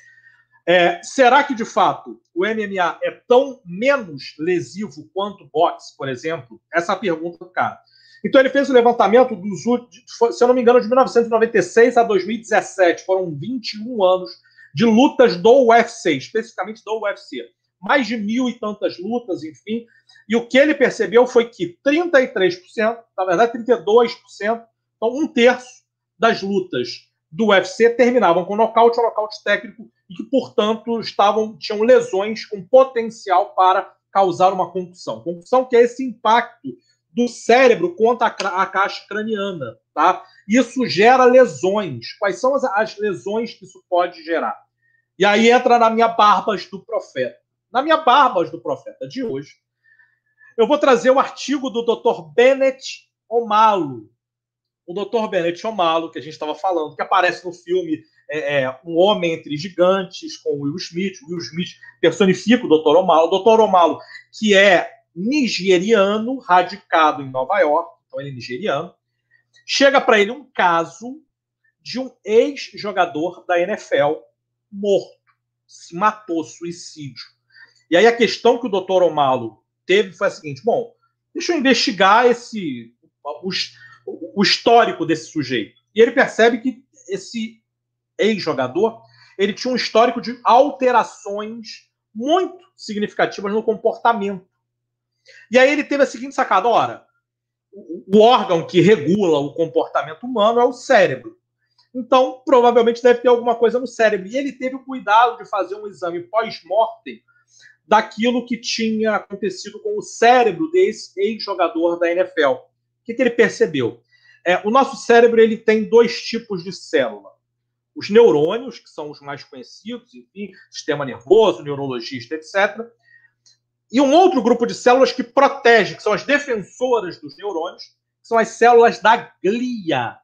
é, será que de fato o MMA é tão menos lesivo quanto o boxe, por exemplo? Essa é a pergunta do cara. Então ele fez o levantamento dos últimos, se eu não me engano, de 1996 a 2017. Foram 21 anos de lutas do UFC, especificamente do UFC. Mais de mil e tantas lutas, enfim. E o que ele percebeu foi que 33%, na verdade 32%, então um terço das lutas do UFC terminavam com nocaute ou nocaute técnico e que, portanto, estavam tinham lesões com potencial para causar uma concussão. Concussão que é esse impacto do cérebro contra a, a caixa craniana, tá? Isso gera lesões. Quais são as, as lesões que isso pode gerar? E aí entra na minha Barbas do Profeta. Na minha Barbas do Profeta de hoje, eu vou trazer o artigo do Dr. Bennett Omalo. O Dr. Bennett Omalo, que a gente estava falando, que aparece no filme é, é, Um Homem Entre Gigantes, com Will Smith. Will Smith personifica o Dr. Omalo. O Dr. Omalo, que é nigeriano radicado em Nova York, então ele é nigeriano. Chega para ele um caso de um ex-jogador da NFL morto, se matou, suicídio. E aí a questão que o doutor Omalo teve foi a seguinte: bom, deixa eu investigar esse o, o histórico desse sujeito. E ele percebe que esse ex-jogador ele tinha um histórico de alterações muito significativas no comportamento e aí ele teve a seguinte sacada: ora, o órgão que regula o comportamento humano é o cérebro. Então, provavelmente deve ter alguma coisa no cérebro. E ele teve o cuidado de fazer um exame pós-mortem daquilo que tinha acontecido com o cérebro desse ex-jogador da NFL. O que, que ele percebeu? É, o nosso cérebro ele tem dois tipos de célula. Os neurônios, que são os mais conhecidos, enfim, sistema nervoso, neurologista, etc. E um outro grupo de células que protege, que são as defensoras dos neurônios, que são as células da glia.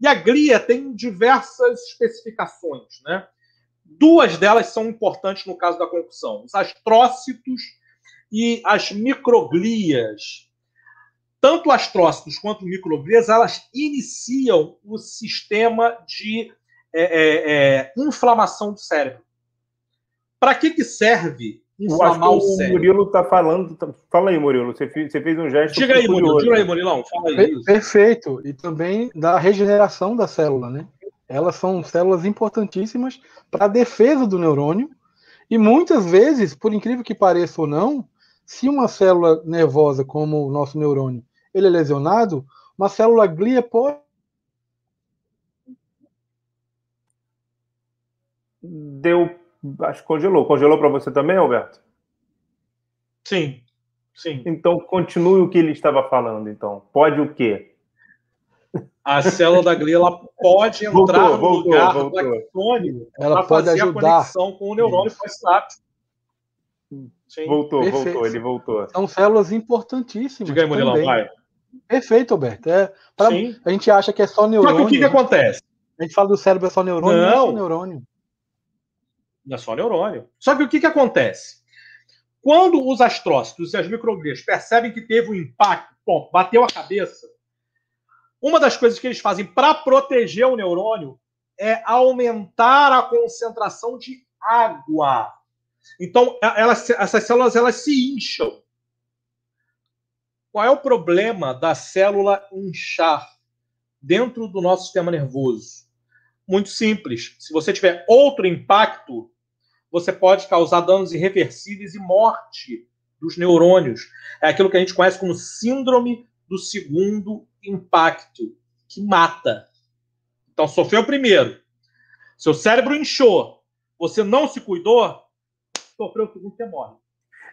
E a glia tem diversas especificações, né? Duas delas são importantes no caso da concussão: os astrócitos e as microglias. Tanto astrócitos quanto microglias, elas iniciam o sistema de é, é, é, inflamação do cérebro. Para que, que serve inflamar o, o cérebro? O Murilo está falando. Tá, fala aí, Murilo. Você fez, você fez um gesto. Diga aí, Murilo. Diga aí, Murilão. Fala aí. Perfeito. E também da regeneração da célula, né? Elas são células importantíssimas para a defesa do neurônio. E muitas vezes, por incrível que pareça ou não, se uma célula nervosa, como o nosso neurônio, ele é lesionado, uma célula glia pode. Deu. Acho que congelou. Congelou para você também, Alberto? Sim. Sim. Então, continue o que ele estava falando, então. Pode o quê? a célula da glia ela pode entrar voltou, no lugar voltou, do axônio para fazer ajudar. a conexão com o neurônio pós-sináptico. Voltou, Perfeito. voltou, ele voltou. São células importantíssimas. Diga aí, Murilão, vai. Perfeito, Alberto. É, pra, a gente acha que é só neurônio. Só que o que, que acontece? A gente fala do cérebro é só neurônio, não, não é só neurônio. Não é só neurônio. Só que o que, que acontece? Quando os astrócitos e as microglias percebem que teve um impacto, ponto, bateu a cabeça, uma das coisas que eles fazem para proteger o neurônio é aumentar a concentração de água. Então, elas, essas células elas se incham. Qual é o problema da célula inchar dentro do nosso sistema nervoso? Muito simples. Se você tiver outro impacto, você pode causar danos irreversíveis e morte dos neurônios. É aquilo que a gente conhece como síndrome do segundo impacto que mata. Então, sofreu o primeiro. Seu cérebro inchou. Você não se cuidou, sofreu o segundo, você morre.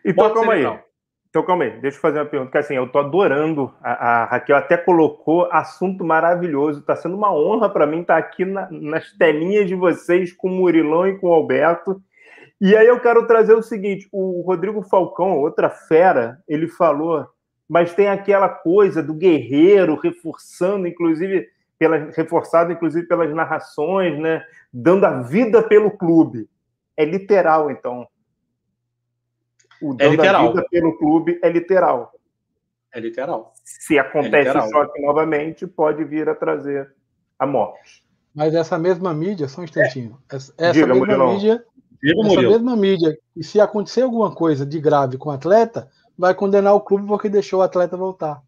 Então, calma aí. Então, calma aí. Deixa eu fazer uma pergunta. Que assim, eu tô adorando. A, a Raquel até colocou assunto maravilhoso. Tá sendo uma honra para mim estar tá aqui na, nas telinhas de vocês com o Murilão e com o Alberto. E aí eu quero trazer o seguinte: o Rodrigo Falcão, outra fera, ele falou mas tem aquela coisa do guerreiro reforçando, inclusive, pela, reforçado inclusive pelas narrações, né? Dando a vida pelo clube. É literal, então. O é dando é literal. a vida pelo clube é literal. É literal. Se acontece é o choque novamente, pode vir a trazer a morte. Mas essa mesma mídia, só um instantinho. Essa, essa Diga, mesma Murilão. mídia. Diga, essa mesma mídia, e se acontecer alguma coisa de grave com o atleta, vai condenar o clube porque deixou o atleta voltar.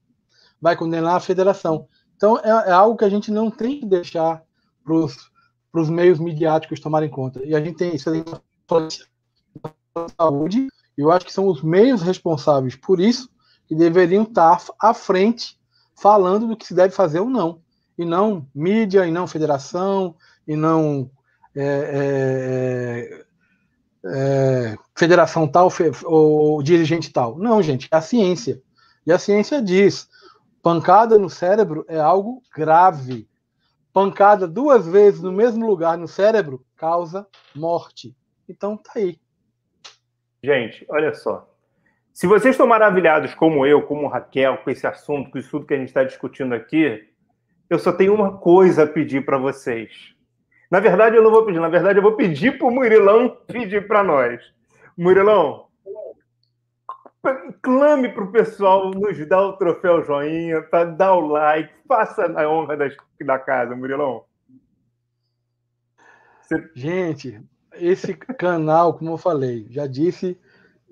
Vai condenar a federação. Então, é, é algo que a gente não tem que deixar para os meios midiáticos tomarem conta. E a gente tem isso aí na saúde, eu acho que são os meios responsáveis por isso que deveriam estar à frente falando do que se deve fazer ou não. E não mídia, e não federação, e não é, é, é, federação tal ou dirigente tal. Não, gente, é a ciência. E a ciência diz: pancada no cérebro é algo grave. Pancada duas vezes no mesmo lugar no cérebro causa morte. Então tá aí. Gente, olha só. Se vocês estão maravilhados como eu, como Raquel, com esse assunto, com isso tudo que a gente está discutindo aqui, eu só tenho uma coisa a pedir para vocês na verdade, eu não vou pedir. Na verdade, eu vou pedir para o Murilão pedir para nós. Murilão, clame para o pessoal nos dar o troféu joinha, para dar o like, faça a honra das, da casa, Murilão. Você... Gente, esse canal, como eu falei, já disse,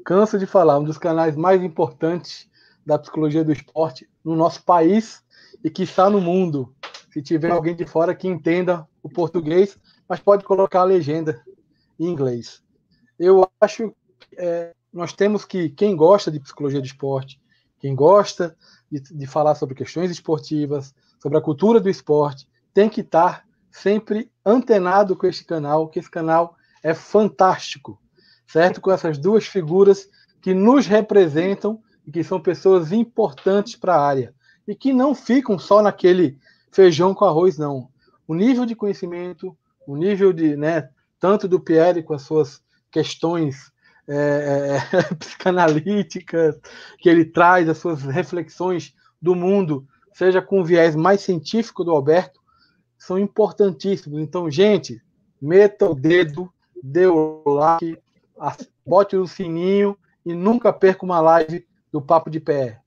canso de falar, um dos canais mais importantes da psicologia do esporte no nosso país e que está no mundo. Se tiver alguém de fora que entenda o português, mas pode colocar a legenda em inglês. Eu acho que é, nós temos que, quem gosta de psicologia do esporte, quem gosta de, de falar sobre questões esportivas, sobre a cultura do esporte, tem que estar sempre antenado com este canal, que esse canal é fantástico, certo? Com essas duas figuras que nos representam e que são pessoas importantes para a área e que não ficam só naquele feijão com arroz, não. O nível de conhecimento, o nível de, né, tanto do Pierre com as suas questões é, é, [laughs] psicanalíticas, que ele traz, as suas reflexões do mundo, seja com o viés mais científico do Alberto, são importantíssimos. Então, gente, meta o dedo, dê o like, bote o sininho e nunca perca uma live do Papo de Pé.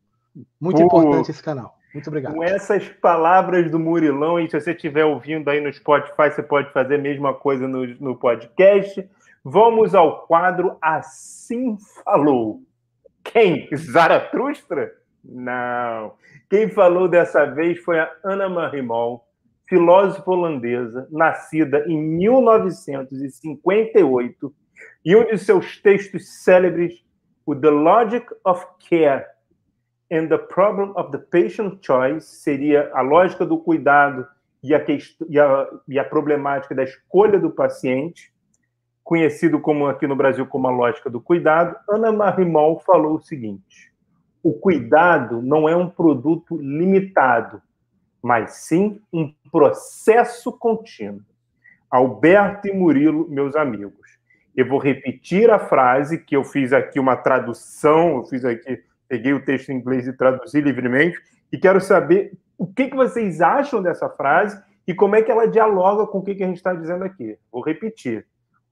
Muito uh, importante esse canal. Muito obrigado. Com essas palavras do Murilão, e se você estiver ouvindo aí no Spotify, você pode fazer a mesma coisa no, no podcast. Vamos ao quadro Assim Falou. Quem? Zaratustra? Não. Quem falou dessa vez foi a Ana Marimol, filósofa holandesa, nascida em 1958, e um de seus textos célebres, o The Logic of Care and the Problem of the Patient Choice, seria a lógica do cuidado e a, e a, e a problemática da escolha do paciente, conhecido como aqui no Brasil como a lógica do cuidado, Ana Marimol falou o seguinte: o cuidado não é um produto limitado, mas sim um processo contínuo. Alberto e Murilo, meus amigos. Eu vou repetir a frase que eu fiz aqui uma tradução, eu fiz aqui, peguei o texto em inglês e traduzi livremente, e quero saber o que, vocês acham dessa frase e como é que ela dialoga com o que, que a gente está dizendo aqui. Vou repetir.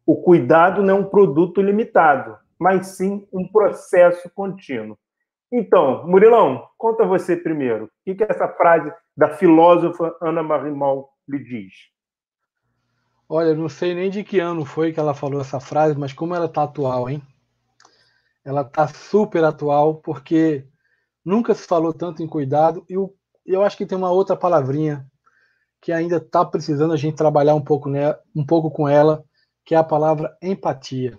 O cuidado não é um produto limitado, mas sim um processo contínuo. Então, Murilão, conta você primeiro. O que, que essa frase da filósofa Ana Marimol lhe diz? Olha, não sei nem de que ano foi que ela falou essa frase, mas como ela está atual, hein? Ela está super atual, porque nunca se falou tanto em cuidado, e eu, eu acho que tem uma outra palavrinha que ainda está precisando a gente trabalhar um pouco, né, um pouco com ela, que é a palavra empatia.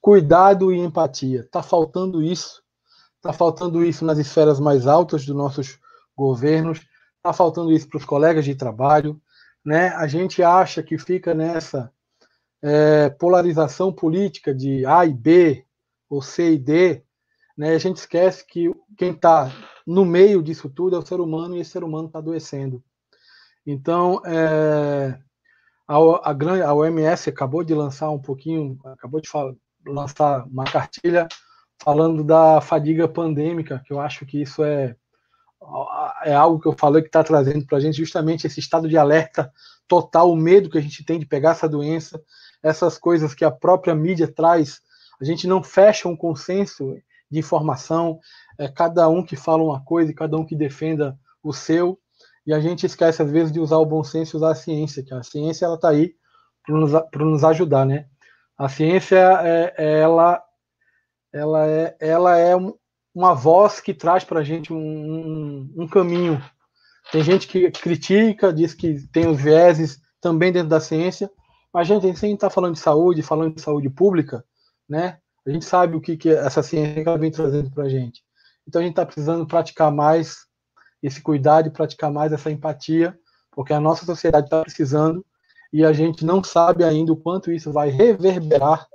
Cuidado e empatia. Está faltando isso. Está faltando isso nas esferas mais altas dos nossos governos. Está faltando isso para os colegas de trabalho. Né? A gente acha que fica nessa é, polarização política de A e B, ou C e D. Né? A gente esquece que quem está no meio disso tudo é o ser humano e esse ser humano está adoecendo. Então, é, a, a, a OMS acabou de lançar um pouquinho, acabou de falar, lançar uma cartilha falando da fadiga pandêmica, que eu acho que isso é, é algo que eu falei que está trazendo para a gente justamente esse estado de alerta total, o medo que a gente tem de pegar essa doença, essas coisas que a própria mídia traz. A gente não fecha um consenso de informação, é cada um que fala uma coisa e cada um que defenda o seu e a gente esquece às vezes de usar o bom senso e usar a ciência, que a ciência ela está aí para nos, nos ajudar, né? A ciência é, é, ela, ela é, ela é uma voz que traz para a gente um, um, um, caminho. Tem gente que critica, diz que tem os vieses também dentro da ciência, mas a gente está falando de saúde, falando de saúde pública, né? A gente sabe o que, que essa ciência vem trazendo para a gente. Então a gente está precisando praticar mais esse cuidado praticar mais essa empatia, porque a nossa sociedade está precisando e a gente não sabe ainda o quanto isso vai reverberar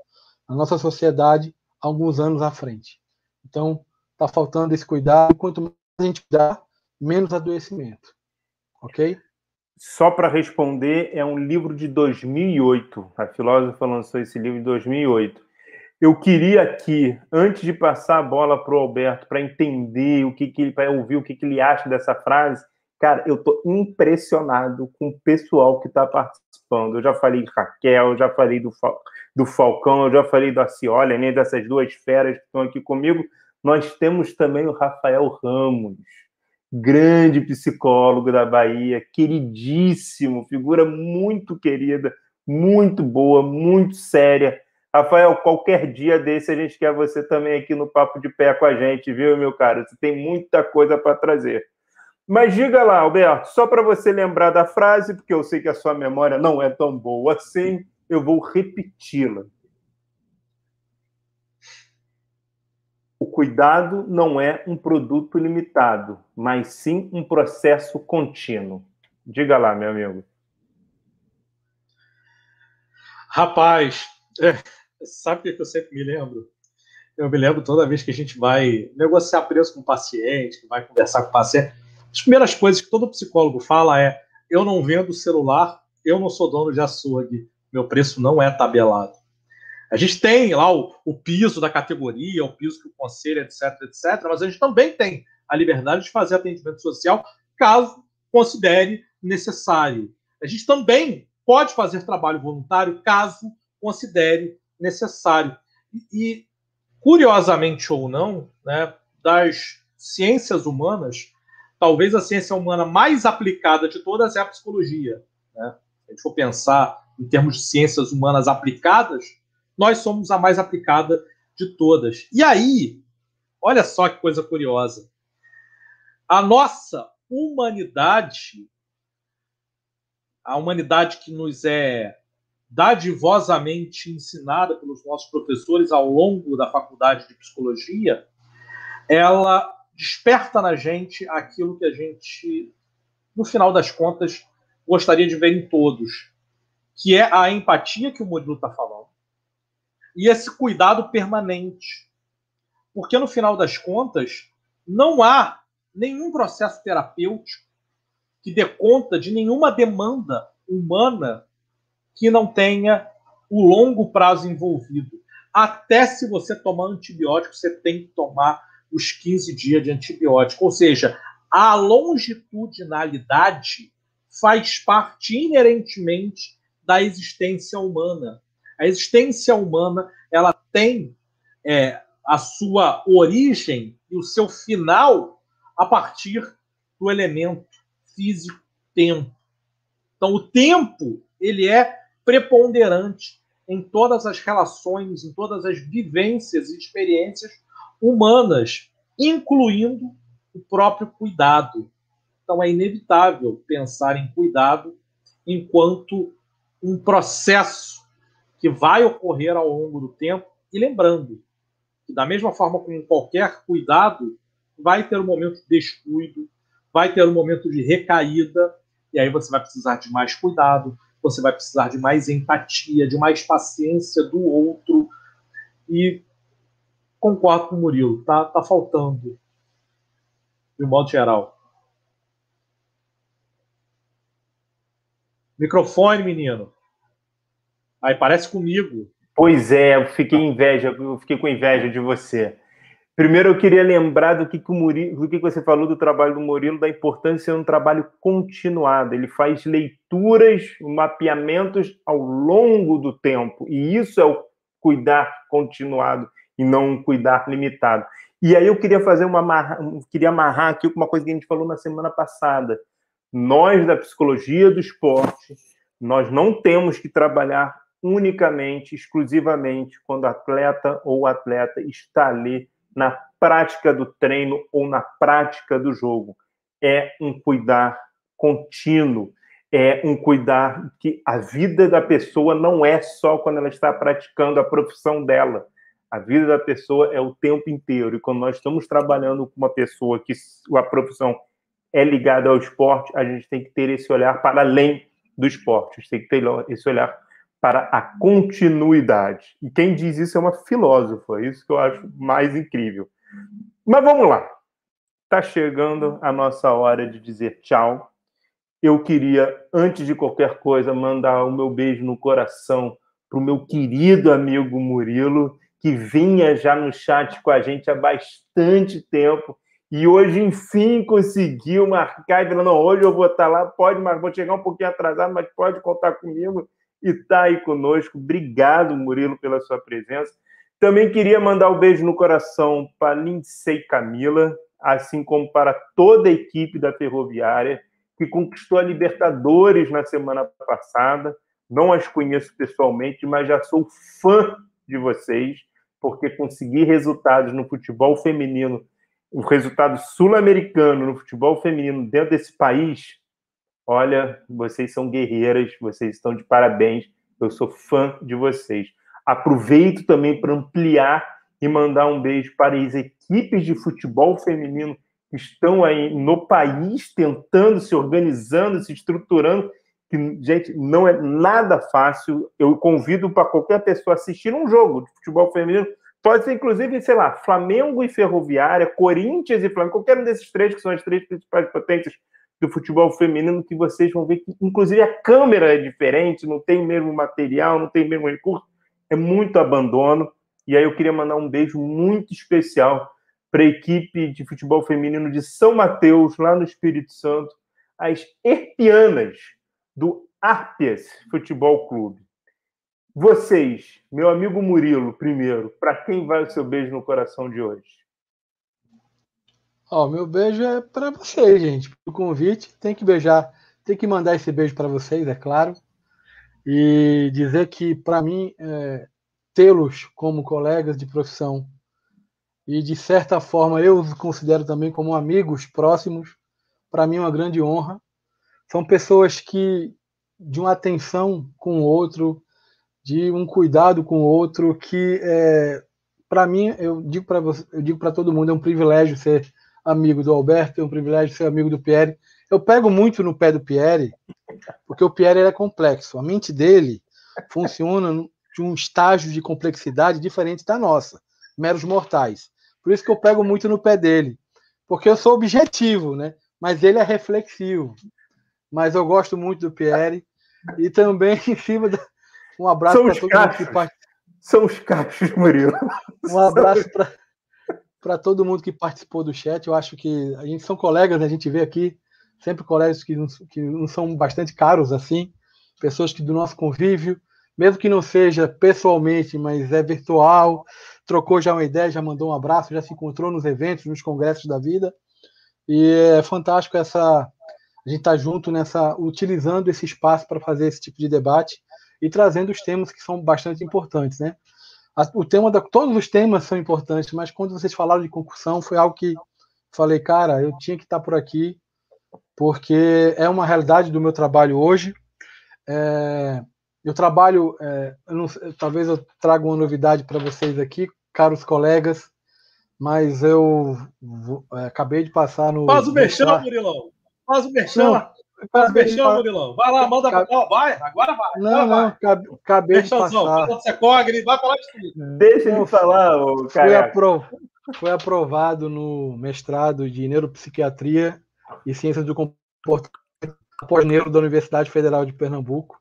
na nossa sociedade alguns anos à frente. Então, está faltando esse cuidado. Quanto mais a gente cuidar, menos adoecimento. Ok? Só para responder, é um livro de 2008. A filósofa lançou esse livro em 2008. Eu queria aqui, antes de passar a bola para o Alberto, para entender o que, que ele, para ouvir o que, que ele acha dessa frase, cara, eu estou impressionado com o pessoal que está participando. Eu já falei de Raquel, eu já falei do, do Falcão, eu já falei da Cioli, né, dessas duas feras que estão aqui comigo. Nós temos também o Rafael Ramos, grande psicólogo da Bahia, queridíssimo, figura muito querida, muito boa, muito séria Rafael, qualquer dia desse a gente quer você também aqui no Papo de Pé com a gente, viu, meu cara? Você tem muita coisa para trazer. Mas diga lá, Alberto, só para você lembrar da frase, porque eu sei que a sua memória não é tão boa assim, eu vou repeti-la. Cuidado não é um produto limitado, mas sim um processo contínuo. Diga lá, meu amigo. Rapaz, é, Sabe o que eu sempre me lembro? Eu me lembro toda vez que a gente vai negociar preço com o paciente, que vai conversar com o paciente. As primeiras coisas que todo psicólogo fala é: eu não vendo celular, eu não sou dono de açougue, meu preço não é tabelado. A gente tem lá o, o piso da categoria, o piso que o conselho, etc, etc, mas a gente também tem a liberdade de fazer atendimento social caso considere necessário. A gente também pode fazer trabalho voluntário caso considere necessário. E, curiosamente ou não, né, das ciências humanas, talvez a ciência humana mais aplicada de todas é a psicologia. Né? Se a gente for pensar em termos de ciências humanas aplicadas, nós somos a mais aplicada de todas. E aí, olha só que coisa curiosa. A nossa humanidade, a humanidade que nos é dadivosamente ensinada pelos nossos professores ao longo da faculdade de psicologia, ela desperta na gente aquilo que a gente, no final das contas, gostaria de ver em todos, que é a empatia que o Murilo está falando e esse cuidado permanente. Porque, no final das contas, não há nenhum processo terapêutico que dê conta de nenhuma demanda humana que não tenha o longo prazo envolvido. Até se você tomar antibiótico, você tem que tomar os 15 dias de antibiótico. Ou seja, a longitudinalidade faz parte inerentemente da existência humana. A existência humana ela tem é, a sua origem e o seu final a partir do elemento físico tempo. Então, o tempo ele é preponderante em todas as relações, em todas as vivências e experiências humanas, incluindo o próprio cuidado. Então, é inevitável pensar em cuidado enquanto um processo que vai ocorrer ao longo do tempo, e lembrando que, da mesma forma como qualquer cuidado, vai ter um momento de descuido, vai ter um momento de recaída, e aí você vai precisar de mais cuidado, você vai precisar de mais empatia, de mais paciência do outro. E concordo com o Murilo, tá, tá faltando, de um modo geral. Microfone, menino. Aí parece comigo. Pois é, eu fiquei inveja, eu fiquei com inveja de você. Primeiro, eu queria lembrar do que, que, o Murilo, do que, que você falou do trabalho do Murilo, da importância de um trabalho continuado. Ele faz leituras, mapeamentos ao longo do tempo. E isso é o cuidar continuado e não um cuidar limitado. E aí eu queria fazer uma queria amarrar aqui com uma coisa que a gente falou na semana passada. Nós da psicologia do esporte, nós não temos que trabalhar unicamente, exclusivamente, quando o atleta ou atleta está ali na prática do treino ou na prática do jogo. É um cuidar contínuo, é um cuidar que a vida da pessoa não é só quando ela está praticando a profissão dela. A vida da pessoa é o tempo inteiro. E quando nós estamos trabalhando com uma pessoa que a profissão é ligada ao esporte, a gente tem que ter esse olhar para além do esporte, a gente tem que ter esse olhar para a continuidade. E quem diz isso é uma filósofa, é isso que eu acho mais incrível. Mas vamos lá. Está chegando a nossa hora de dizer tchau. Eu queria, antes de qualquer coisa, mandar o meu beijo no coração para o meu querido amigo Murilo, que vinha já no chat com a gente há bastante tempo e hoje, enfim, conseguiu marcar e falou: não, hoje eu vou estar lá, pode, mas vou chegar um pouquinho atrasado, mas pode contar comigo e está aí conosco. Obrigado, Murilo, pela sua presença. Também queria mandar um beijo no coração para Lindsay Camila, assim como para toda a equipe da Ferroviária, que conquistou a Libertadores na semana passada. Não as conheço pessoalmente, mas já sou fã de vocês, porque conseguir resultados no futebol feminino, um resultado sul-americano no futebol feminino dentro desse país, Olha, vocês são guerreiras, vocês estão de parabéns. Eu sou fã de vocês. Aproveito também para ampliar e mandar um beijo para as equipes de futebol feminino que estão aí no país tentando, se organizando, se estruturando. Que, gente, não é nada fácil. Eu convido para qualquer pessoa assistir um jogo de futebol feminino Pode ser, inclusive, sei lá, Flamengo e Ferroviária, Corinthians e Flamengo, qualquer um desses três, que são as três principais potências do futebol feminino, que vocês vão ver que, inclusive, a câmera é diferente, não tem mesmo material, não tem mesmo recurso, é muito abandono. E aí eu queria mandar um beijo muito especial para a equipe de futebol feminino de São Mateus, lá no Espírito Santo, as Erpianas, do Arpias Futebol Clube. Vocês, meu amigo Murilo, primeiro, para quem vai o seu beijo no coração de hoje? Ó, meu beijo é para vocês, gente. O convite tem que beijar, tem que mandar esse beijo para vocês, é claro. E dizer que para mim é, tê-los como colegas de profissão e de certa forma eu os considero também como amigos próximos, para mim é uma grande honra. São pessoas que de uma atenção com o outro, de um cuidado com o outro que é, para mim eu digo para eu digo para todo mundo é um privilégio ser amigo do Alberto, é um privilégio ser amigo do Pierre. Eu pego muito no pé do Pierre, porque o Pierre é complexo. A mente dele funciona de um estágio de complexidade diferente da nossa, meros mortais. Por isso que eu pego muito no pé dele, porque eu sou objetivo, né? Mas ele é reflexivo. Mas eu gosto muito do Pierre e também [laughs] em cima da, um abraço para todo cachos. mundo que participou. São os cachos, Murilo. Um abraço para todo mundo que participou do chat. Eu acho que a gente são colegas, né? a gente vê aqui sempre colegas que não, que não são bastante caros assim, pessoas que do nosso convívio, mesmo que não seja pessoalmente, mas é virtual, trocou já uma ideia, já mandou um abraço, já se encontrou nos eventos, nos congressos da vida. E é fantástico essa a gente estar tá junto nessa utilizando esse espaço para fazer esse tipo de debate e trazendo os temas que são bastante importantes, né? O tema da, todos os temas são importantes, mas quando vocês falaram de concussão, foi algo que falei, cara, eu tinha que estar por aqui, porque é uma realidade do meu trabalho hoje. É, eu trabalho, é, eu não, talvez eu traga uma novidade para vocês aqui, caros colegas, mas eu é, acabei de passar no. Faz o mexão, Murilão! Faz o mexão! Mexão, Murilão. Vai lá, manda pra cá. Vai, agora vai. Não, não, vai. acabei de passar. Você corre, vai falar de tudo. Deixa ele falar, ô, foi, aprov... foi aprovado no mestrado de Neuropsiquiatria e Ciências do Comportamento pós-neuro da Universidade Federal de Pernambuco,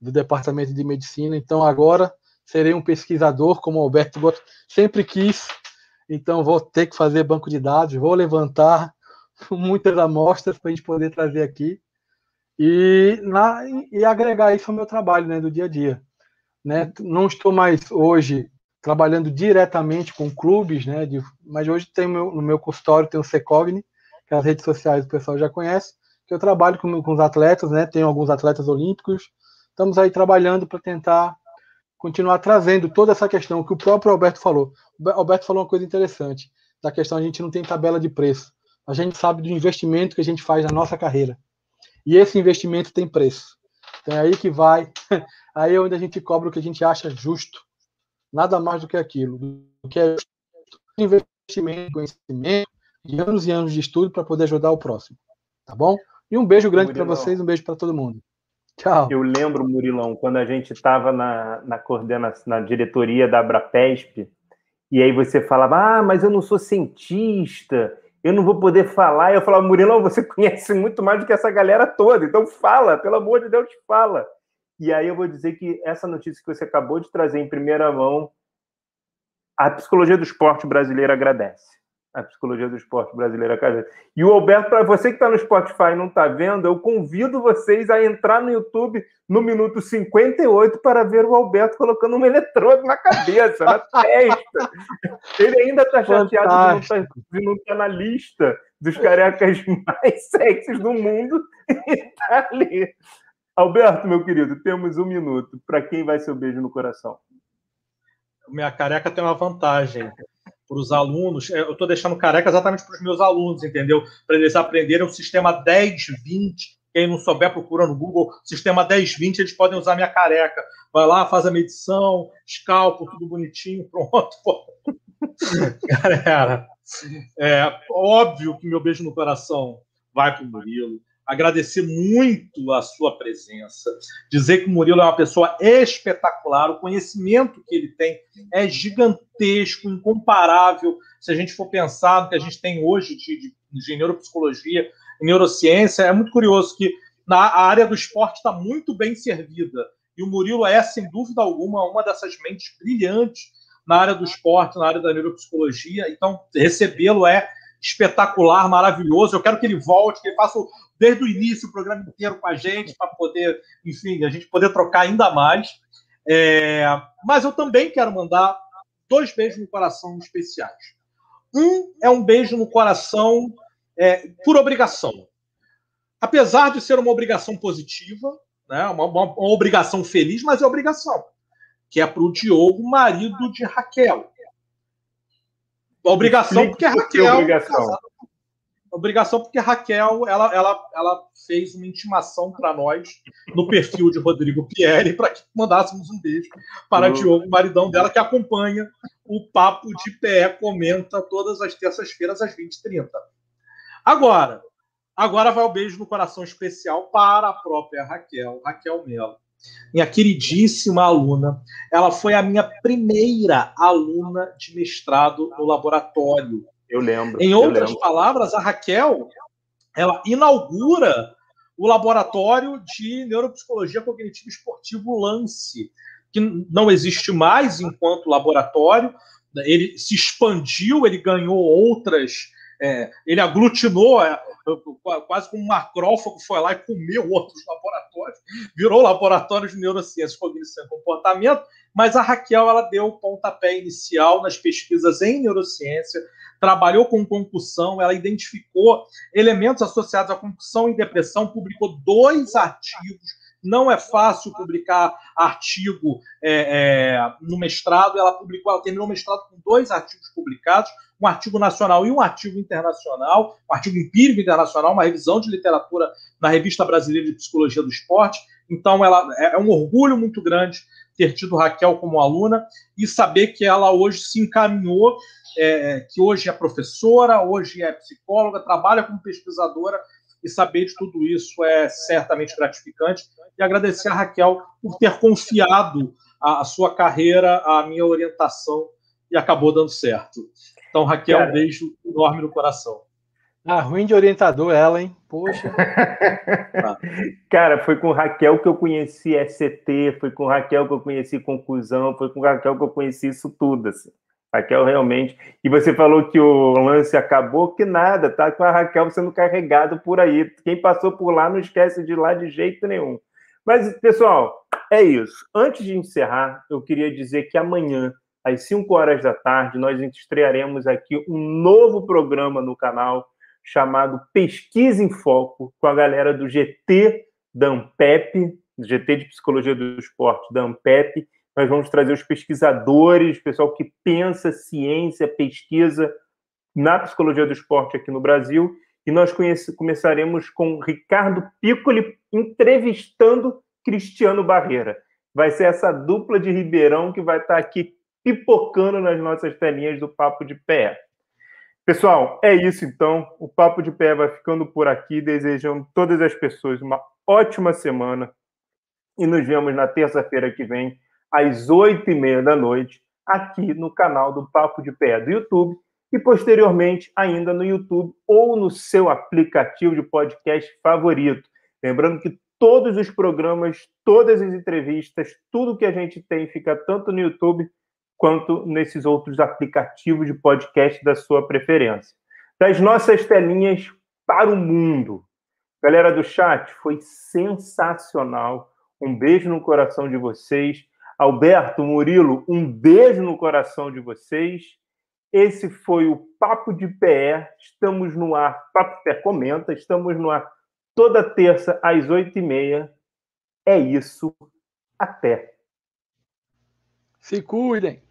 do Departamento de Medicina. Então, agora serei um pesquisador, como o Alberto sempre quis. Então, vou ter que fazer banco de dados, vou levantar [laughs] muitas amostras para a gente poder trazer aqui e, na, e agregar isso ao meu trabalho né, do dia a dia. Né? Não estou mais hoje trabalhando diretamente com clubes, né, de, mas hoje tem meu, no meu consultório tem o Secogni, que as redes sociais o pessoal já conhece, que eu trabalho com, com os atletas, né, tenho alguns atletas olímpicos, estamos aí trabalhando para tentar continuar trazendo toda essa questão que o próprio Alberto falou. O Alberto falou uma coisa interessante, da questão a gente não tem tabela de preço. A gente sabe do investimento que a gente faz na nossa carreira. E esse investimento tem preço. Então é aí que vai, [laughs] aí é onde a gente cobra o que a gente acha justo. Nada mais do que aquilo. Do que é investimento, conhecimento, de anos e anos de estudo para poder ajudar o próximo. Tá bom? E um beijo grande para vocês, um beijo para todo mundo. Tchau. Eu lembro, Murilão, quando a gente estava na, na coordenação, na diretoria da Abrapesp, e aí você falava, ah, mas eu não sou cientista, eu não vou poder falar. Eu falava, Murilo, você conhece muito mais do que essa galera toda, então fala, pelo amor de Deus, fala. E aí eu vou dizer que essa notícia que você acabou de trazer em primeira mão, a psicologia do esporte brasileiro agradece a psicologia do esporte brasileiro. E o Alberto, para você que está no Spotify e não está vendo, eu convido vocês a entrar no YouTube no minuto 58 para ver o Alberto colocando um eletrodo na cabeça, na [laughs] testa. Ele ainda está chateado tá, de não, estar, tá na lista dos carecas mais sexys do mundo [laughs] e está ali. Alberto, meu querido, temos um minuto. Para quem vai ser o beijo no coração? Minha careca tem uma vantagem para os alunos. É, eu estou deixando careca exatamente para os meus alunos, entendeu? Para eles aprenderem o sistema 10-20. Quem não souber, procura no Google. Sistema 10-20, eles podem usar minha careca. Vai lá, faz a medição, escalpo, tudo bonitinho, [laughs] pronto. Galera, é óbvio que meu beijo no coração vai para o Murilo. Agradecer muito a sua presença, dizer que o Murilo é uma pessoa espetacular, o conhecimento que ele tem é gigantesco, incomparável. Se a gente for pensar no que a gente tem hoje de, de, de neuropsicologia neurociência, é muito curioso que na área do esporte está muito bem servida. E o Murilo é, sem dúvida alguma, uma dessas mentes brilhantes na área do esporte, na área da neuropsicologia. Então, recebê-lo é espetacular, maravilhoso. Eu quero que ele volte, que ele faça desde o início o programa inteiro com a gente, para poder, enfim, a gente poder trocar ainda mais. É... Mas eu também quero mandar dois beijos no coração especiais. Um é um beijo no coração é, por obrigação. Apesar de ser uma obrigação positiva, né, uma, uma, uma obrigação feliz, mas é obrigação, que é para o Diogo, marido de Raquel. Obrigação porque a Raquel. Obrigação. obrigação porque a Raquel ela, ela, ela fez uma intimação para nós no perfil de Rodrigo Pierre para que mandássemos um beijo para uhum. Diogo, maridão dela, que acompanha o Papo de Pé, comenta todas as terças-feiras às 20h30. Agora, agora vai o beijo no coração especial para a própria Raquel, Raquel Mello minha queridíssima aluna. Ela foi a minha primeira aluna de mestrado no laboratório. Eu lembro. Em outras lembro. palavras, a Raquel, ela inaugura o laboratório de neuropsicologia cognitiva esportivo Lance, que não existe mais enquanto laboratório. Ele se expandiu, ele ganhou outras, é, ele aglutinou é, quase como um macrófago foi lá e comeu outros laboratórios, virou laboratório de neurociências, cognição e comportamento, mas a Raquel ela deu o pontapé inicial nas pesquisas em neurociência, trabalhou com concussão, ela identificou elementos associados à concussão e depressão, publicou dois artigos não é fácil publicar artigo é, é, no mestrado. Ela publicou, ela terminou o mestrado com dois artigos publicados, um artigo nacional e um artigo internacional, um artigo empírico internacional, uma revisão de literatura na Revista Brasileira de Psicologia do Esporte. Então, ela é, é um orgulho muito grande ter tido Raquel como aluna e saber que ela hoje se encaminhou, é, que hoje é professora, hoje é psicóloga, trabalha como pesquisadora e saber de tudo isso é certamente gratificante. E agradecer a Raquel por ter confiado a, a sua carreira, a minha orientação e acabou dando certo. Então, Raquel, Cara, um beijo enorme no coração. Ah, ruim de orientador ela, hein? Poxa. [laughs] Cara, foi com Raquel que eu conheci SCT, foi com Raquel que eu conheci conclusão, foi com Raquel que eu conheci isso tudo, assim. Raquel realmente. E você falou que o lance acabou, que nada, tá com a Raquel sendo carregado por aí. Quem passou por lá não esquece de ir lá de jeito nenhum. Mas, pessoal, é isso. Antes de encerrar, eu queria dizer que amanhã às 5 horas da tarde, nós estrearemos aqui um novo programa no canal chamado Pesquisa em Foco, com a galera do GT da Ampep, GT de Psicologia do Esporte da Ampep. Nós vamos trazer os pesquisadores, pessoal que pensa ciência, pesquisa na psicologia do esporte aqui no Brasil. E nós conhece, começaremos com Ricardo Piccoli entrevistando Cristiano Barreira. Vai ser essa dupla de Ribeirão que vai estar aqui pipocando nas nossas telinhas do Papo de Pé. Pessoal, é isso então. O Papo de Pé vai ficando por aqui, desejando todas as pessoas uma ótima semana e nos vemos na terça-feira que vem, às oito e meia da noite, aqui no canal do Papo de Pé do YouTube e posteriormente ainda no YouTube ou no seu aplicativo de podcast favorito. Lembrando que todos os programas, todas as entrevistas, tudo que a gente tem fica tanto no YouTube quanto nesses outros aplicativos de podcast da sua preferência. Das nossas telinhas para o mundo. Galera do chat, foi sensacional. Um beijo no coração de vocês. Alberto, Murilo, um beijo no coração de vocês. Esse foi o Papo de PE. Estamos no ar. Papo Pé comenta. Estamos no ar toda terça às oito e meia. É isso. Até. Se cuidem.